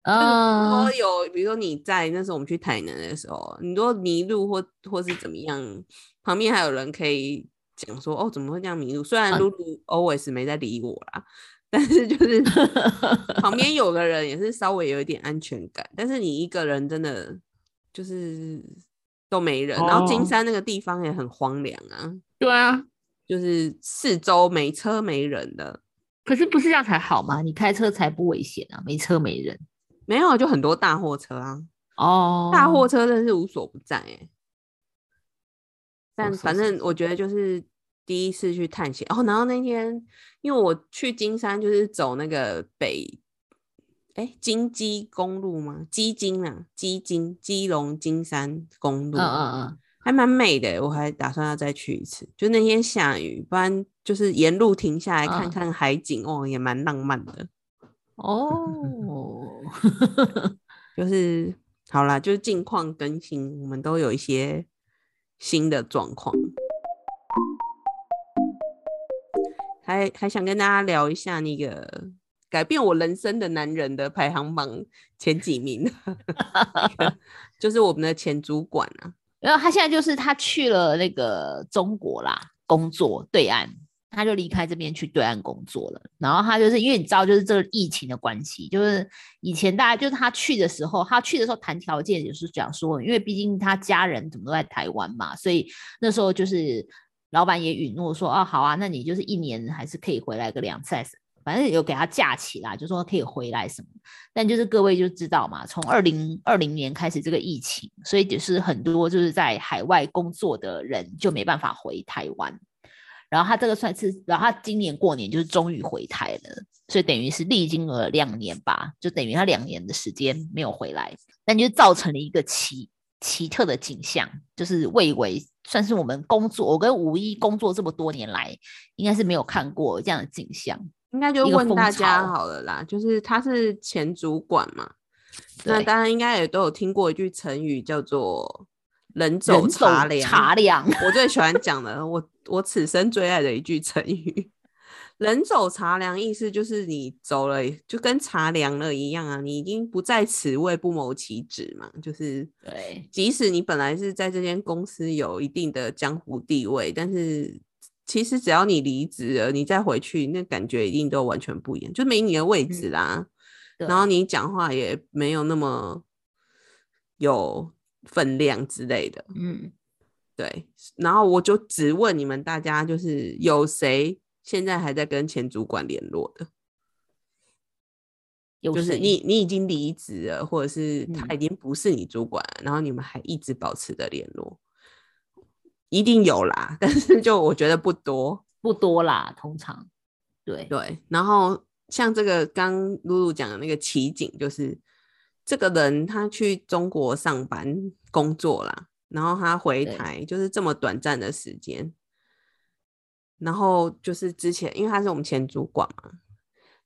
呐、就是嗯。说有，比如说你在那时候我们去台南的时候，你说迷路或或是怎么样，旁边还有人可以讲说哦怎么会这样迷路？虽然嗯露露。always 没在理我啦，但是就是 旁边有个人也是稍微有一点安全感，但是你一个人真的就是都没人，然后金哦。山那个地方也很荒凉啊，对啊，就是四周没车没人的，可是不是这样才好吗？你开车才不危险啊，没车没人没有就很多大货车啊。哦，大货车真的是无所不在哎、但反正我觉得就是第一次去探险哦，然后那天因为我去金山就是走那个北哎金鸡公路吗？基金啊，基金基隆金山公路，嗯嗯嗯，还蛮美的欸，我还打算要再去一次。就那天下雨，不然就是沿路停下来看嗯看海景，哦，也蛮浪漫的。哦，就是好啦，就是近况更新，我们都有一些新的状况。还还想跟大家聊一下那个改变我人生的男人的排行榜前几名，就是我们的前主管啊。然后他现在就是他去了那个中国啦，工作对岸。他就离开这边去对岸工作了，然后他就是因为你知道，就是这个疫情的关系，就是以前大家就是他去的时候，他去的时候谈条件也是讲说，因为毕竟他家人怎么都在台湾嘛，所以那时候就是老板也允诺说，哦好啊，那你就是一年还是可以回来个两次，反正有给他假期啦，就说可以回来什么。但就是各位就知道嘛，从二零二零年开始这个疫情，所以就是很多就是在海外工作的人就没办法回台湾。然后他这个算是，然后他今年过年就是终于回台了，所以等于是历经了两年吧，就等于他两年的时间没有回来，但就造成了一个奇奇特的景象，就是魏为算是我们工作，我跟五一工作这么多年来，应该是没有看过这样的景象。应该就问大家好了啦，就是他是前主管嘛，那大家应该也都有听过一句成语叫做。人走茶凉，茶凉。我最喜欢讲的，我我此生最爱的一句成语“人走茶凉”，意思就是你走了，就跟茶凉了一样啊，你已经不在此位，不谋其职嘛。就是对，即使你本来是在这间公司有一定的江湖地位，但是其实只要你离职了，你再回去，那感觉一定都完全不一样，就没你的位置啦。然后你讲话也没有那么有。分量之类的，嗯，对。然后我就只问你们大家，就是有谁现在还在跟前主管联络的？有就是你，你已经离职了，或者是他已经不是你主管，然后你们还一直保持着联络，一定有啦。但是就我觉得不多，不多啦。通常，对对。然后像这个刚露露讲的那个奇景，就是。这个人他去中国上班工作啦，然后他回台就是这么短暂的时间，然后就是之前因为他是我们前主管嘛，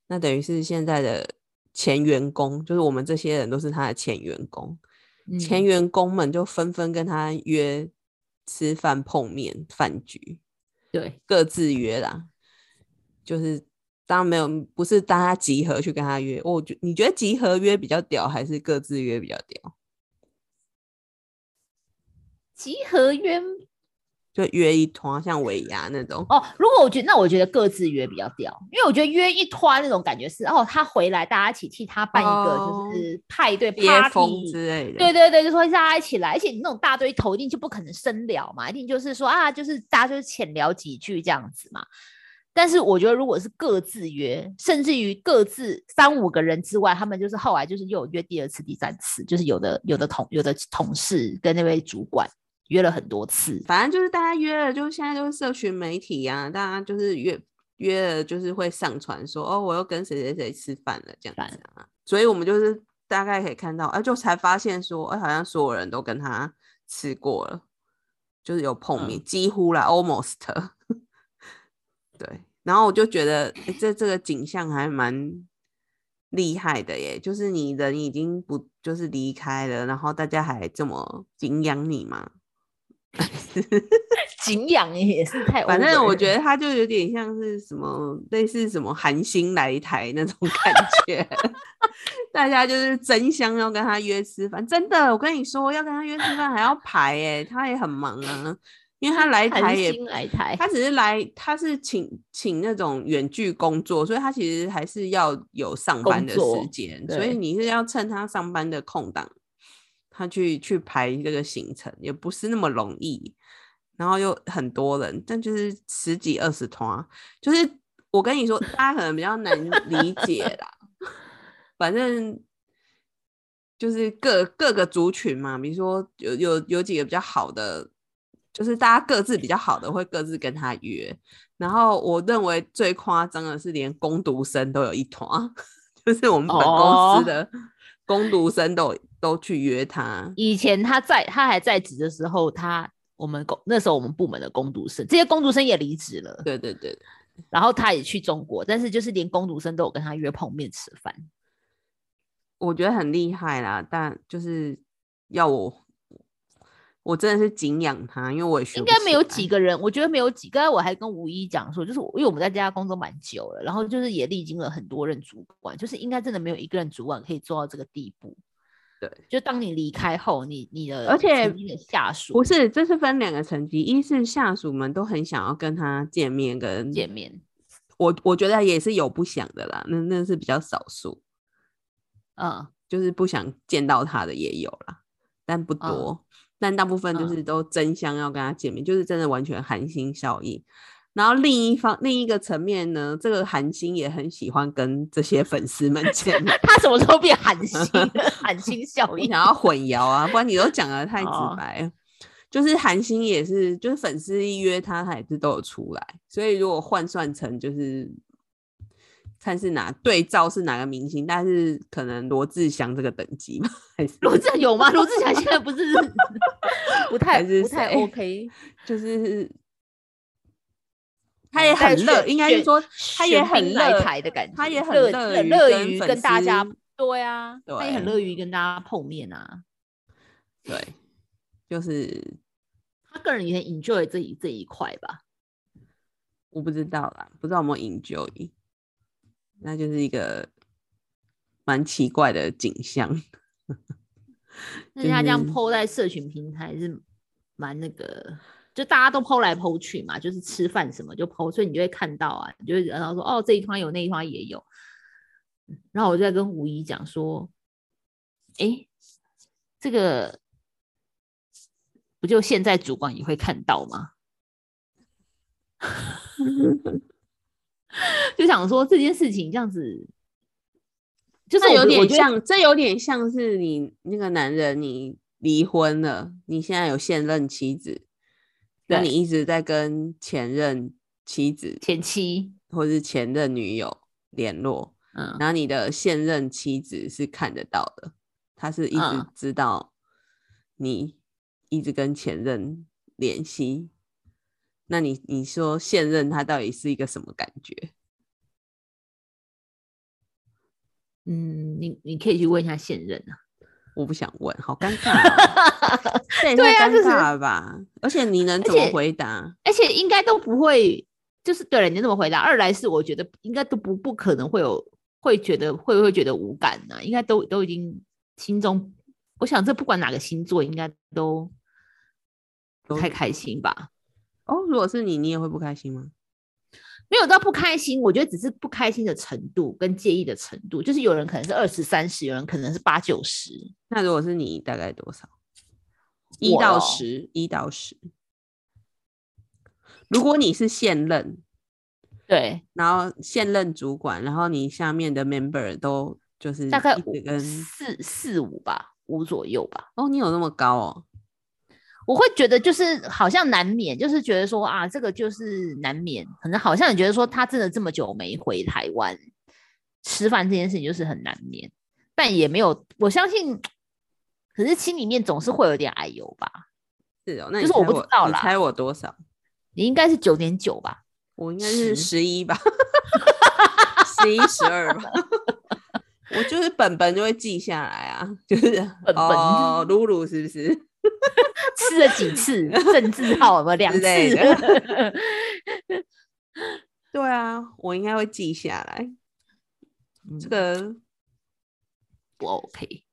那等于是现在的前员工，就是我们这些人都是他的前员工，前员工们就纷纷跟他约吃饭碰面饭局，对，各自约啦，就是。当然没有，不是大家集合去跟他约。我觉你觉得集合约比较屌，还是各自约比较屌？集合约就约一团，像尾牙那种。哦，如果我觉得，那我觉得各自约比较屌，因为我觉得约一团那种感觉是，哦，他回来，大家一起替他办一个就是派对 party 之类的。对对对，就说大家一起来，而且你那种大堆头一定就不可能深聊嘛，一定就是说啊，就是大家就是浅聊几句这样子嘛。但是我觉得，如果是各自约，甚至于各自三五个人之外，他们就是后来就是又约第二次、第三次，就是有的有的同有的同事跟那位主管约了很多次，反正就是大家约了，就现在就是社群媒体啊，大家就是约约了，就是会上传说哦，我又跟谁谁谁吃饭了这样子啊，所以我们就是大概可以看到，哎，就才发现说，哎，好像所有人都跟他吃过了，就是有碰面，几乎啦，almost。对，然后我就觉得这这个景象还蛮厉害的耶，就是你人已经不就是离开了，然后大家还这么敬仰你吗？敬仰也是太……反正我觉得他就有点像是什么类似什么韩星来台那种感觉，大家就是争相要跟他约吃饭。真的，我跟你说，要跟他约吃饭还要排哎，他也很忙啊。因为他来台也，来台，他只是来，他是请请那种远距工作，所以他其实还是要有上班的时间，所以你是要趁他上班的空档，他去去排这个行程，也不是那么容易。然后又很多人，但就是十几二十团，就是我跟你说，大家可能比较难理解啦。反正就是各各个族群嘛，比如说有有有几个比较好的。就是大家各自比较好的会各自跟他约，然后我认为最夸张的是连攻读生都有一团，就是我们本公司的攻读生都都去约他。以前他在他还在职的时候，他我们公那时候我们部门的攻读生，这些攻读生也离职了。对对对，然后他也去中国，但是就是连攻读生都有跟他约碰面吃饭，我觉得很厉害啦。但就是要我。我真的是敬仰他，因为我也学应该没有几个人，我觉得没有几。刚才我还跟吴一讲说，就是因为我们在这家工作蛮久了，然后就是也历经了很多任主管，就是应该真的没有一个人主管可以做到这个地步。对，就当你离开后，你你的而且曾经的下属不是，这是分两个层级，一是下属们都很想要跟他见面，跟见面，我我觉得也是有不想的啦，那那是比较少数，嗯，就是不想见到他的也有啦，但不嗯多，但大部分就嗯是都争相要跟他见面，就是真的完全寒心效应。然后另一方另一个层面呢，这个韩星也很喜欢跟这些粉丝们见面，他什么时候变寒心 了？寒心效应，我想要混淆啊，不然你都讲的 太直哦白了。就是韩星也是，就是粉丝一约他，他也是都有出来。所以如果换算成就是看是哪对照是哪个明星，但是可能罗志祥这个等级嘛，还是罗志祥有吗？罗志祥现在不是 不太还是不太 OK，就是 他也很乐，应该是说他也很乐台的感觉，他也很乐乐于跟大家对啊，他也很乐于跟大家碰面啊。对，就是他个人也很 enjoy 这一这一块吧。我不知道啦，不知道有没有 enjoy，那就是一个蛮奇怪的景象。就但是他这样抛在社群平台是蛮那个，就大家都 PO 来 PO 去嘛，就是吃饭什么就 PO，所以你就会看到啊，你就会然后说哦这一团有那一团也有，然后我就在跟吴怡讲说，哎，这个不就现在主管也会看到吗？就想说这件事情这样子，就是有点像，这有点像是你那个男人，你离婚了，你现在有现任妻子，那你一直在跟前任妻子前妻，或是前任女友联络，嗯，然后你的现任妻子是看得到的，她是一直嗯知道你一直跟前任联系。那你你说现任他到底是一个什么感觉？嗯，你你可以去问一下现任啊。我不想问，好尴 尬、哦，这也太尴对啊就是尬吧？而且你能怎么回答？而且应该都不会，就是对了，你怎么回答。二来是我觉得应该都不不可能会有会觉得会会觉得无感啊、应该都都已经心中，我想这不管哪个星座应该都不都太开心吧。哦，如果是你，你也会不开心吗？没有到不开心，我觉得只是不开心的程度跟介意的程度，就是有人可能是二十三十，有人可能是八九十。那如果是你，大概多少？一到哦十，一到十。如果你是现任，对，然后现任主管，然后你下面的 member 都就是大概五跟四四五吧，五左右吧。哦，你有那么高哦？我会觉得就是好像难免，就是觉得说啊，这个就是难免，可能好像你觉得说他真的这么久没回台湾吃饭这件事情就是很难免，但也没有，我相信，可是心里面总是会有点哎呦吧。是哦，那就是我不知道啦你猜我多少？你应该是九点九吧？我应该是十十一吧，十一十二吧。我就是本本就会记下来啊，就是本本哦，露露是不是？吃了几次政治号有没有两之次？对啊，我应该会记下来。这嗯个不 OK，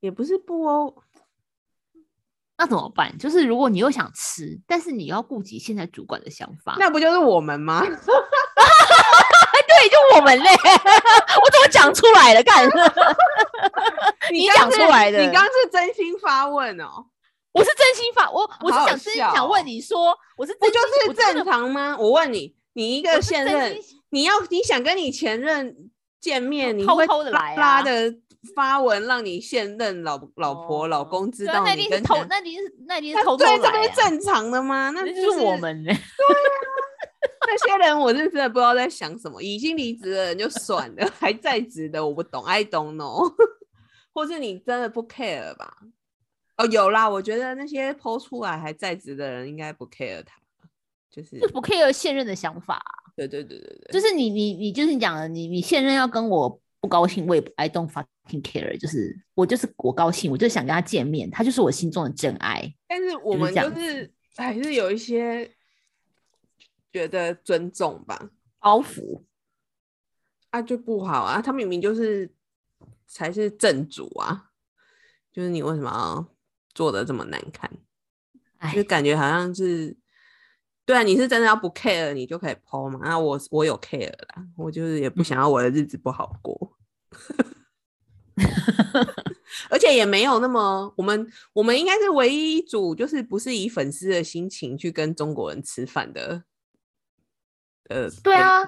也不是不哦，那怎么办？就是如果你又想吃，但是你要顾及现在主管的想法，那不就是我们吗？对，就我们嘞，我怎么讲出来了？干，你讲出来的。你刚是真心发问哦，我是真心发，我我是想真心想问哦你说，我是不真心就是正常吗？我问你，你一个现任，你要你想跟你前任见面，你偷会偷的来啊。拉的发文让你现任老老婆、老哦公知道你跟前那一定是那你是偷偷对，这是正常的吗？那那就就是我们嘞。那些人，我是真的不知道在想什么。已经离职的人就算了，还在职的我不懂，I don't know。或是你真的不 care 吧？哦，有啦，我觉得那些抛出来还在职的人应该不 care 他，就是就不 care 现任的想法，对对对对对，就是你你你就是你讲的，你你现任要跟我不高兴，我也 I don't fucking care，就是我就是我高兴，我就想跟他见面，他就是我心中的真爱。但是我们就是还是有一些觉得尊重吧，包袱啊就不好啊，他明明就是才是正主啊，就是你为什么要做的这么难看？就感觉好像是。对啊，你是真的要不 care，你就可以剖嘛。那我我有 care 啦，我就是也不想要我的日子不好过，而且也没有那么我们我们应该是唯一一组，就是不是以粉丝的心情去跟中国人吃饭的。呃，对啊，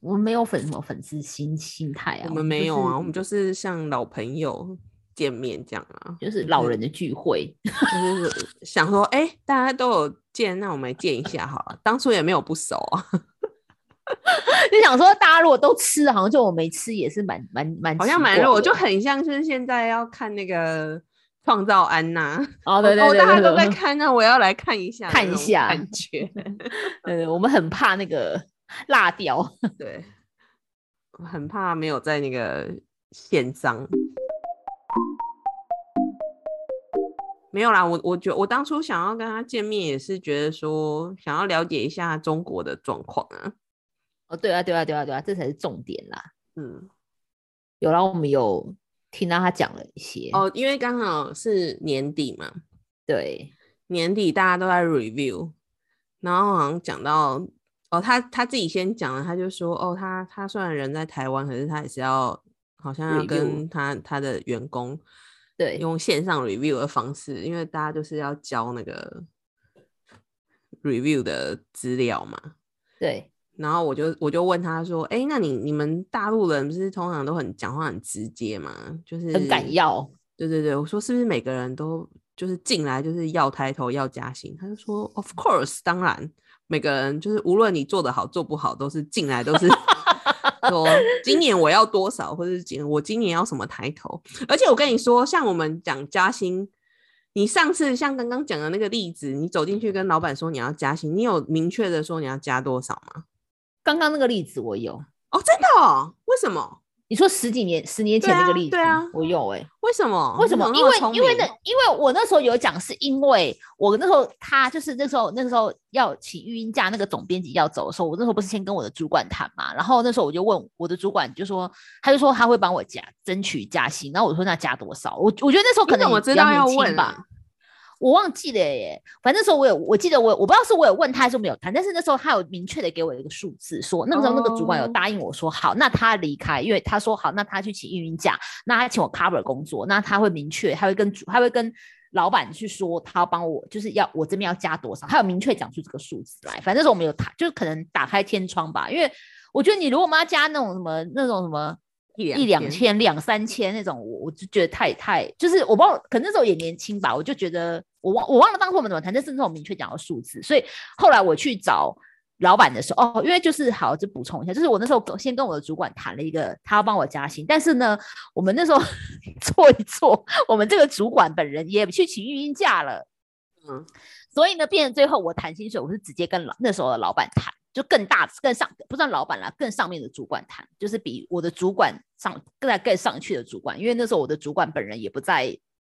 我们没有粉什么粉丝心心态啊，我们没有啊，我们就是像老朋友。见面这样啊，就是老人的聚会，就是想说，哎，大家都有见，那我们见一下好了。当初也没有不熟啊，就想说，大家如果都吃，好像就我没吃，也是蛮蛮蛮，好像蛮弱，就很像是现在要看那个《创造安娜》哦，对对对，大家都在看，那我要来看一下，看一下感觉。对，我们很怕那个辣掉，对，很怕没有在那个线上。没有啦，我我觉我当初想要跟他见面，也是觉得说想要了解一下中国的状况啊。哦，对啊，对啊，对啊，对啊，这才是重点啦。嗯，有啦，我们有听到他讲了一些哦，因为刚好是年底嘛，对，年底大家都在 review，然后好像讲到哦，他他自己先讲了，他就说哦，他他虽然人在台湾，可是他也是要好像要跟他他的员工。对，用线上 review 的方式，因为大家就是要交那个 review 的资料嘛。对，然后我就我就问他说：“哎，那你你们大陆人不是通常都很讲话很直接嘛？就是很敢要。”对对对，我说是不是每个人都就是进来就是要抬头要加薪？他就说：“Of course，当然，每个人就是无论你做的好做不好，都是进来都是。”说今年我要多少，或者是今我今年要什么抬头？而且我跟你说，像我们讲加薪，你上次像刚刚讲的那个例子，你走进去跟老板说你要加薪，你有明确的说你要加多少吗？刚刚那个例子我有哦，真的？为什么？你说十几年、十年前那个例子，对啊，我有哎，为什么？为什么？因为因为那因为我那时候有讲，是因为我那时候他就是那时候那个时候要请育婴假，那个总编辑要走的时候，我那时候不是先跟我的主管谈嘛，然后那时候我就问我的主管，就说他就说他会帮我加争取加薪，然后我说那加多少？我我觉得那时候可能我知道要问吧。我忘记了耶，反正那时候我有，我记得我我不知道是我有问他还是没有谈，但是那时候他有明确的给我一个数字，说那个时候那个主管有答应我说好，那他离开，因为他说好，那他去请运营假，那他请我 cover 工作，那他会明确，他会跟主，他会跟老板去说，他要帮我，就是要我这边要加多少，他有明确讲出这个数字来。反正那时候我们有谈，就是可能打开天窗吧，因为我觉得你如果我们要加那种什么那种什么。一两千、两三千那种，我我就觉得太太，就是我不知道，可能那时候也年轻吧，我就觉得我忘我忘了当初我们怎么谈，但是那时候明确讲了数字，所以后来我去找老板的时候，哦，因为就是好，就补充一下，就是我那时候先跟我的主管谈了一个，他要帮我加薪，但是呢，我们那时候 做一做，我们这个主管本人也去请育婴假了，嗯，所以呢，变成最后我谈薪水，我是直接跟老那时候的老板谈。就更大、更上，不算老板啦，更上面的主管谈，就是比我的主管上更在更上去的主管，因为那时候我的主管本人也不在，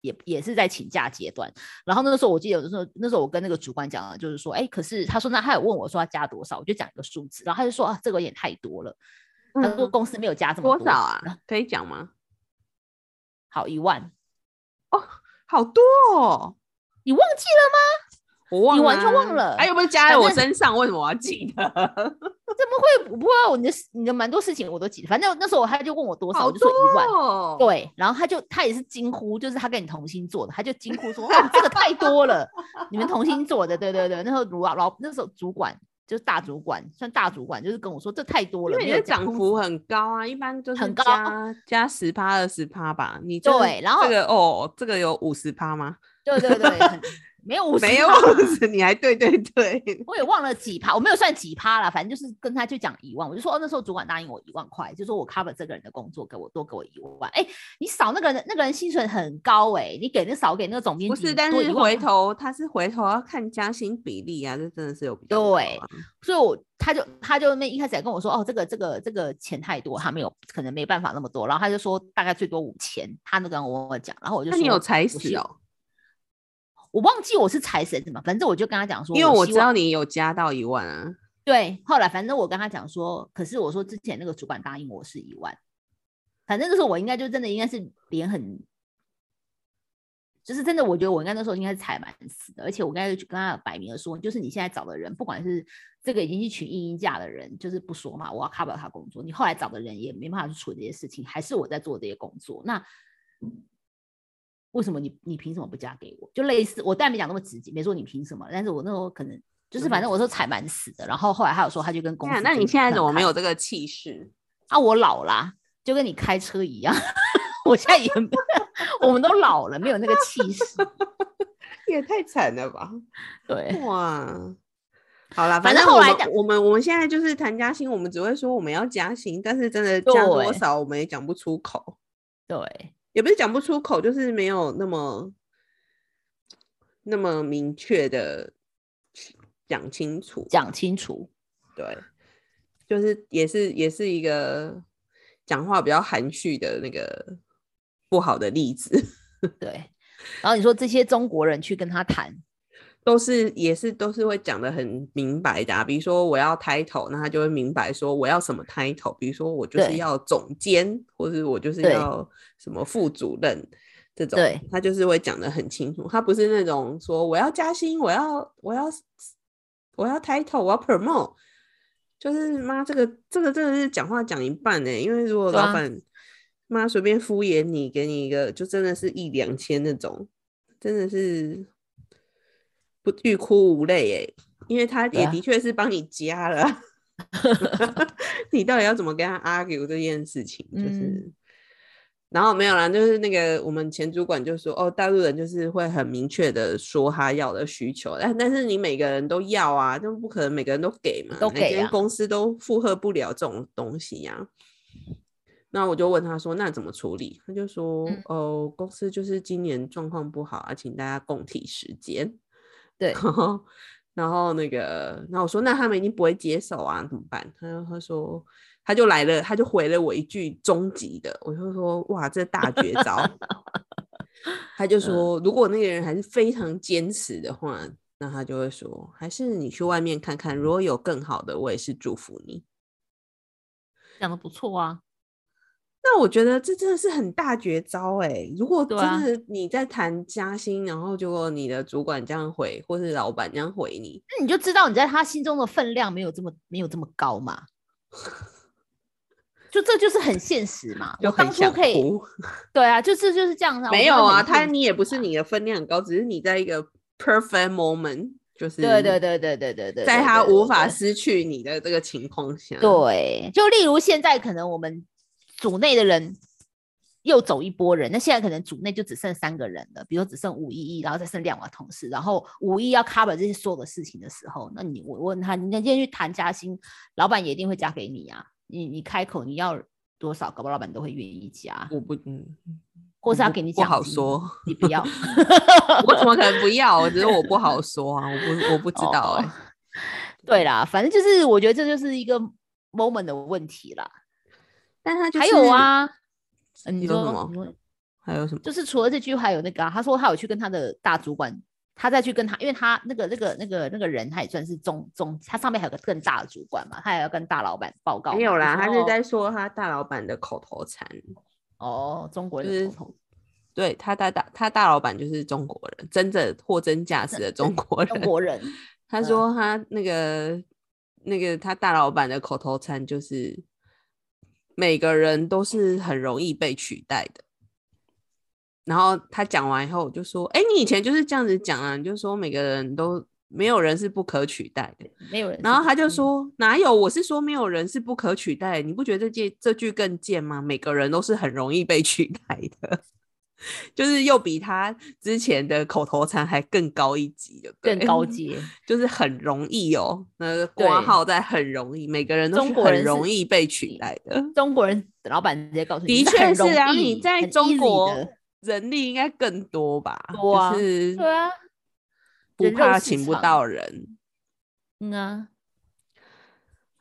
也也是在请假阶段。然后那个时候我记得有的时候，那时候我跟那个主管讲了，就是说，哎，可是他说那他有问我说要加多少，我就讲一个数字，然后他就说啊，这个有点太多了。他说公司没有加这么多少啊？可以讲吗？好，一万哦，好多哦，你忘记了吗？我忘了，你完全忘了，哎，又不是加在我身上，为什么我要记得？怎么会不会？你的你的蛮多事情我都记得，反正那时候他就问我多少，我就说一万，对，然后他就他也是惊呼，就是他跟你同星座的，他就惊呼说，这个太多了，你们同星座的，对对对，那时候老老那时候主管就是大主管，算大主管，就是跟我说这太多了，因为涨幅很高啊，一般就是很高，加十趴二十趴吧，你对，然后这个哦，这个有五十趴吗？对对对。没有五十，没有五十，你还对对对，我也忘了几趴，我没有算几趴了，反正就是跟他就讲一万，我就说哦，那时候主管答应我一万块，就说我 cover 这个人的工作，给我多给我一万。哎，你少那个人，那个人薪水很高哎，你给那少给那个总编辑不是，但是回头他是回头要看加薪比例啊，这真的是有比较对，所以我他就他就那一开始跟我说哦，这个这个这个钱太多，他没有可能没办法那么多，然后他就说大概最多五千，他那跟我讲，然后我就说你有才死哦。我忘记我是财神怎么，反正我就跟他讲说，因为我知道你有加到一万啊。对，后来反正我跟他讲说，可是我说之前那个主管答应我是一万，反正那时候我应该就真的应该是脸很，就是真的，我觉得我应该那时候应该是踩蛮死的，而且我应该去跟他摆明了说，就是你现在找的人，不管是这个已经去取育婴假的人，就是不说嘛，我要 cover 他工作，你后来找的人也没办法去处理这些事情，还是我在做这些工作，那。为什么你你凭什么不嫁给我？就类似我当然没讲那么直接，没说你凭什么，但是我那时候可能就是反正我说踩蛮死的。然后后来他有说他就跟公司，那你现在怎么没有这个气势啊？我老啦，就跟你开车一样，我现在也我们都老了，没有那个气势，也太惨了吧？对，哇，好了，反正后来我们我们现在就是谈加薪，我们只会说我们要加薪，但是真的加多少我们也讲不出口。对。也不是讲不出口，就是没有那么那么明确的讲清楚，讲清楚，对，就是也是也是一个讲话比较含蓄的那个不好的例子，对。然后你说这些中国人去跟他谈。都是也是都是会讲的很明白的，啊比如说我要 title，那他就会明白说我要什么 title，比如说我就是要总监，或者我就是要什么副主任这种，他就是会讲的很清楚，他不是那种说我要加薪，我要我要我要 title，我要 promote，就是妈这个这个真的是讲话讲一半呢，因为如果老板妈随便敷衍你，给你一个就真的是一两千那种，真的是。不欲哭无泪哎，因为他也的确是帮你加了，你到底要怎么跟他 argue 这件事情？就是，然后没有啦，就是那个我们前主管就说，哦，大陆人就是会很明确的说他要的需求，但但是你每个人都要啊，就不可能每个人都给嘛，都给啊，公司都负荷不了这种东西呀。那我就问他说，那怎么处理？他就说，哦，公司就是今年状况不好啊，请大家共体时间。对，然后那个，然后我说，那他们一定不会接受啊，怎么办？他他说，他就来了，他就回了我一句终极的，我就说，哇，这大绝招。他就说，如果那个人还是非常坚持的话，那他就会说，还是你去外面看看，如果有更好的，我也是祝福你。讲的不错啊。那我觉得这真的是很大绝招哎！如果真的你在谈加薪，然后结果你的主管这样回，或是老板这样回你，那你就知道你在他心中的分量没有这么没有这么高嘛？就这就是很现实嘛！我当初可以，对啊，就是就是这样。没有啊，他你也不是你的分量很高，只是你在一个 perfect moment，就是对对对对对对对，在他无法失去你的这个情况下，对，就例如现在可能我们。组内的人又走一波人，那现在可能组内就只剩三个人了，比如说只剩五一一，然后再剩两个同事，然后五一要 cover 这些所有的事情的时候，那你我问他，你今天去谈加薪，老板也一定会加给你啊。你你开口你要多少，搞不好老板都会愿意加。我不嗯，或是要给你不好说，你不要，我怎么可能不要？我觉得我不好说啊，我不我不知道哎。对啦，反正就是我觉得这就是一个 moment 的问题啦。但他还有啊，你说什么？还有什么？就是除了这句，还有那个，啊他说他有去跟他的大主管，他再去跟他，因为他那个那个那个那个人，他也算是中中，他上面还有个更大的主管嘛，他也要跟大老板报告。没有啦，他是在说他大老板的口头禅。哦，中国人对他大大他大老板就是中国人，真的货真价实的中国人。中国人，他说他那个那个他大老板的口头禅就是。每个人都是很容易被取代的。然后他讲完以后，我就说：“哎，你以前就是这样子讲啊，你就说每个人都没有人是不可取代的，没有人。”然后他就说：“哪有？我是说没有人是不可取代，你不觉得这句这句更贱吗？每个人都是很容易被取代的。” 就是又比他之前的口头禅还更高一级，就更高阶，就是很容易哦。那个挂对号在很容易，每个人都是很容易被取代的。中国人老板直接告诉你，的确是啊，你在中国人力应该更多吧？多啊就是对啊，不怕请不到人。嗯啊，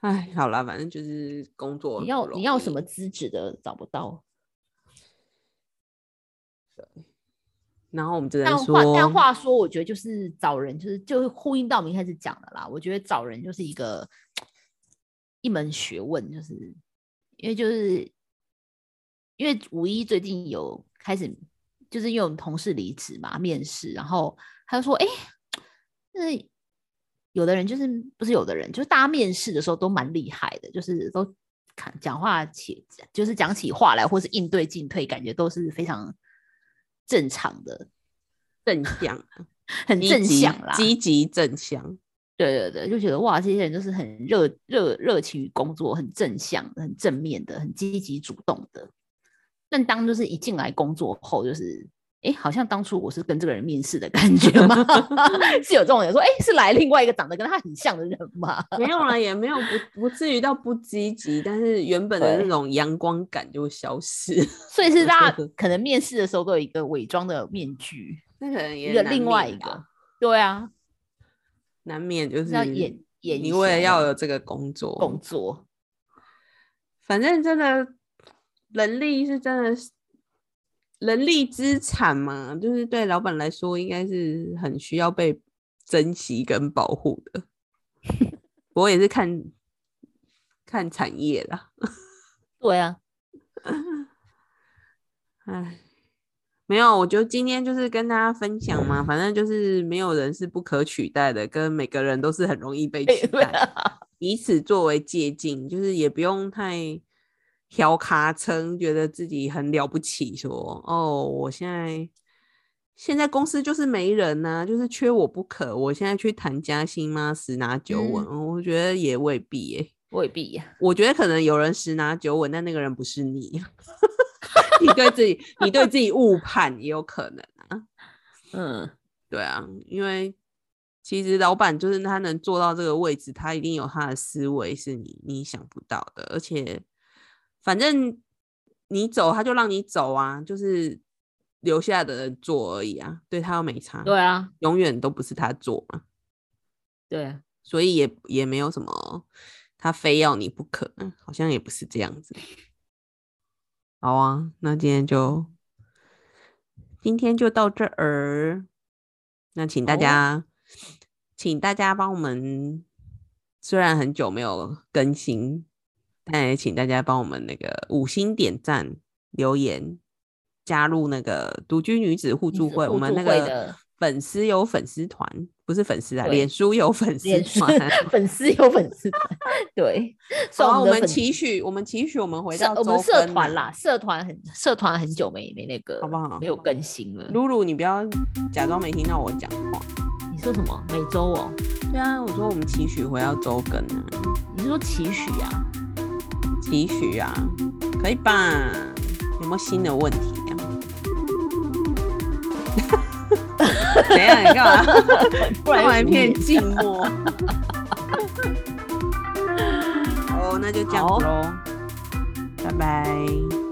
哎，好啦，反正就是工作你要你要什么资质的找不到。然后我们只能但说话，但话说，我觉得就是找人，就是就是呼应到我们一开始讲的啦。我觉得找人就是一个一门学问，就是因为就是因为五一最近有开始，就是因为我们同事离职嘛，面试，然后他就说，哎、那有的人就是不是有的人，就是大家面试的时候都蛮厉害的，就是都看讲话起，就是讲起话来，或是应对进退，感觉都是非常正常的，正向啊，很正向啦。积极正向。对对对，就觉得哇，这些人都是很热热热情于工作，很正向、很正面的、很积极主动的。但当就是一进来工作后，就是哎，好像当初我是跟这个人面试的感觉吗？是有这种人说，哎，是来另外一个长得跟他很像的人吗？没有啦，也没有不不至于到不积极，但是原本的那对种阳光感就会消失。所以是大家 可能面试的时候都有一个伪装的面具，那可能也难一个另外一个，对啊，难免就是要演演一你为要有这个工作，工作，反正真的能力是真的是人力资产嘛，就是对老板来说应该是很需要被珍惜跟保护的。不过也是看看产业啦，对啊，唉，没有，我觉得今天就是跟大家分享嘛，反正就是没有人是不可取代的，跟每个人都是很容易被取代。啊以此作为借鉴，就是也不用太挑卡称，觉得自己很了不起说哦，我现在现在公司就是没人呐、就是缺我不可。我现在去谈加薪吗？十拿九稳，我觉得也未必耶、未必呀、我觉得可能有人十拿九稳，但那个人不是你，你对自己你对自己误判也有可能啊。嗯，对啊，因为其实老板就是他能做到这个位置，他一定有他的思维是你你想不到的，而且反正你走他就让你走啊，就是留下的人做而已啊，对他又没差，对啊，永远都不是他做嘛，对啊，所以也也没有什么他非要你不可，好像也不是这样子。好啊，那今天就今天就到这儿。那请大家，请大家帮我们，虽然很久没有更新，但也请大家帮我们那个五星点赞、留言，加入那个独居女子互助会。我们那个粉丝有粉丝团，不是粉丝啊，对脸书有粉丝。粉丝有粉丝团，对，好啊，我们期许，我们期许我们回到我们社团啦，社团很社团很久没没那个，好不好没有更新了。露露，你不要假装没听到我讲话。你说什么？每周哦？对啊，我说我们期许回到周更啊，你是说期许啊？期许啊，可以吧？有没有新的问题啊？怎样？你干嘛？不然突然一片无语静默。哦，那就这样子喽，拜拜。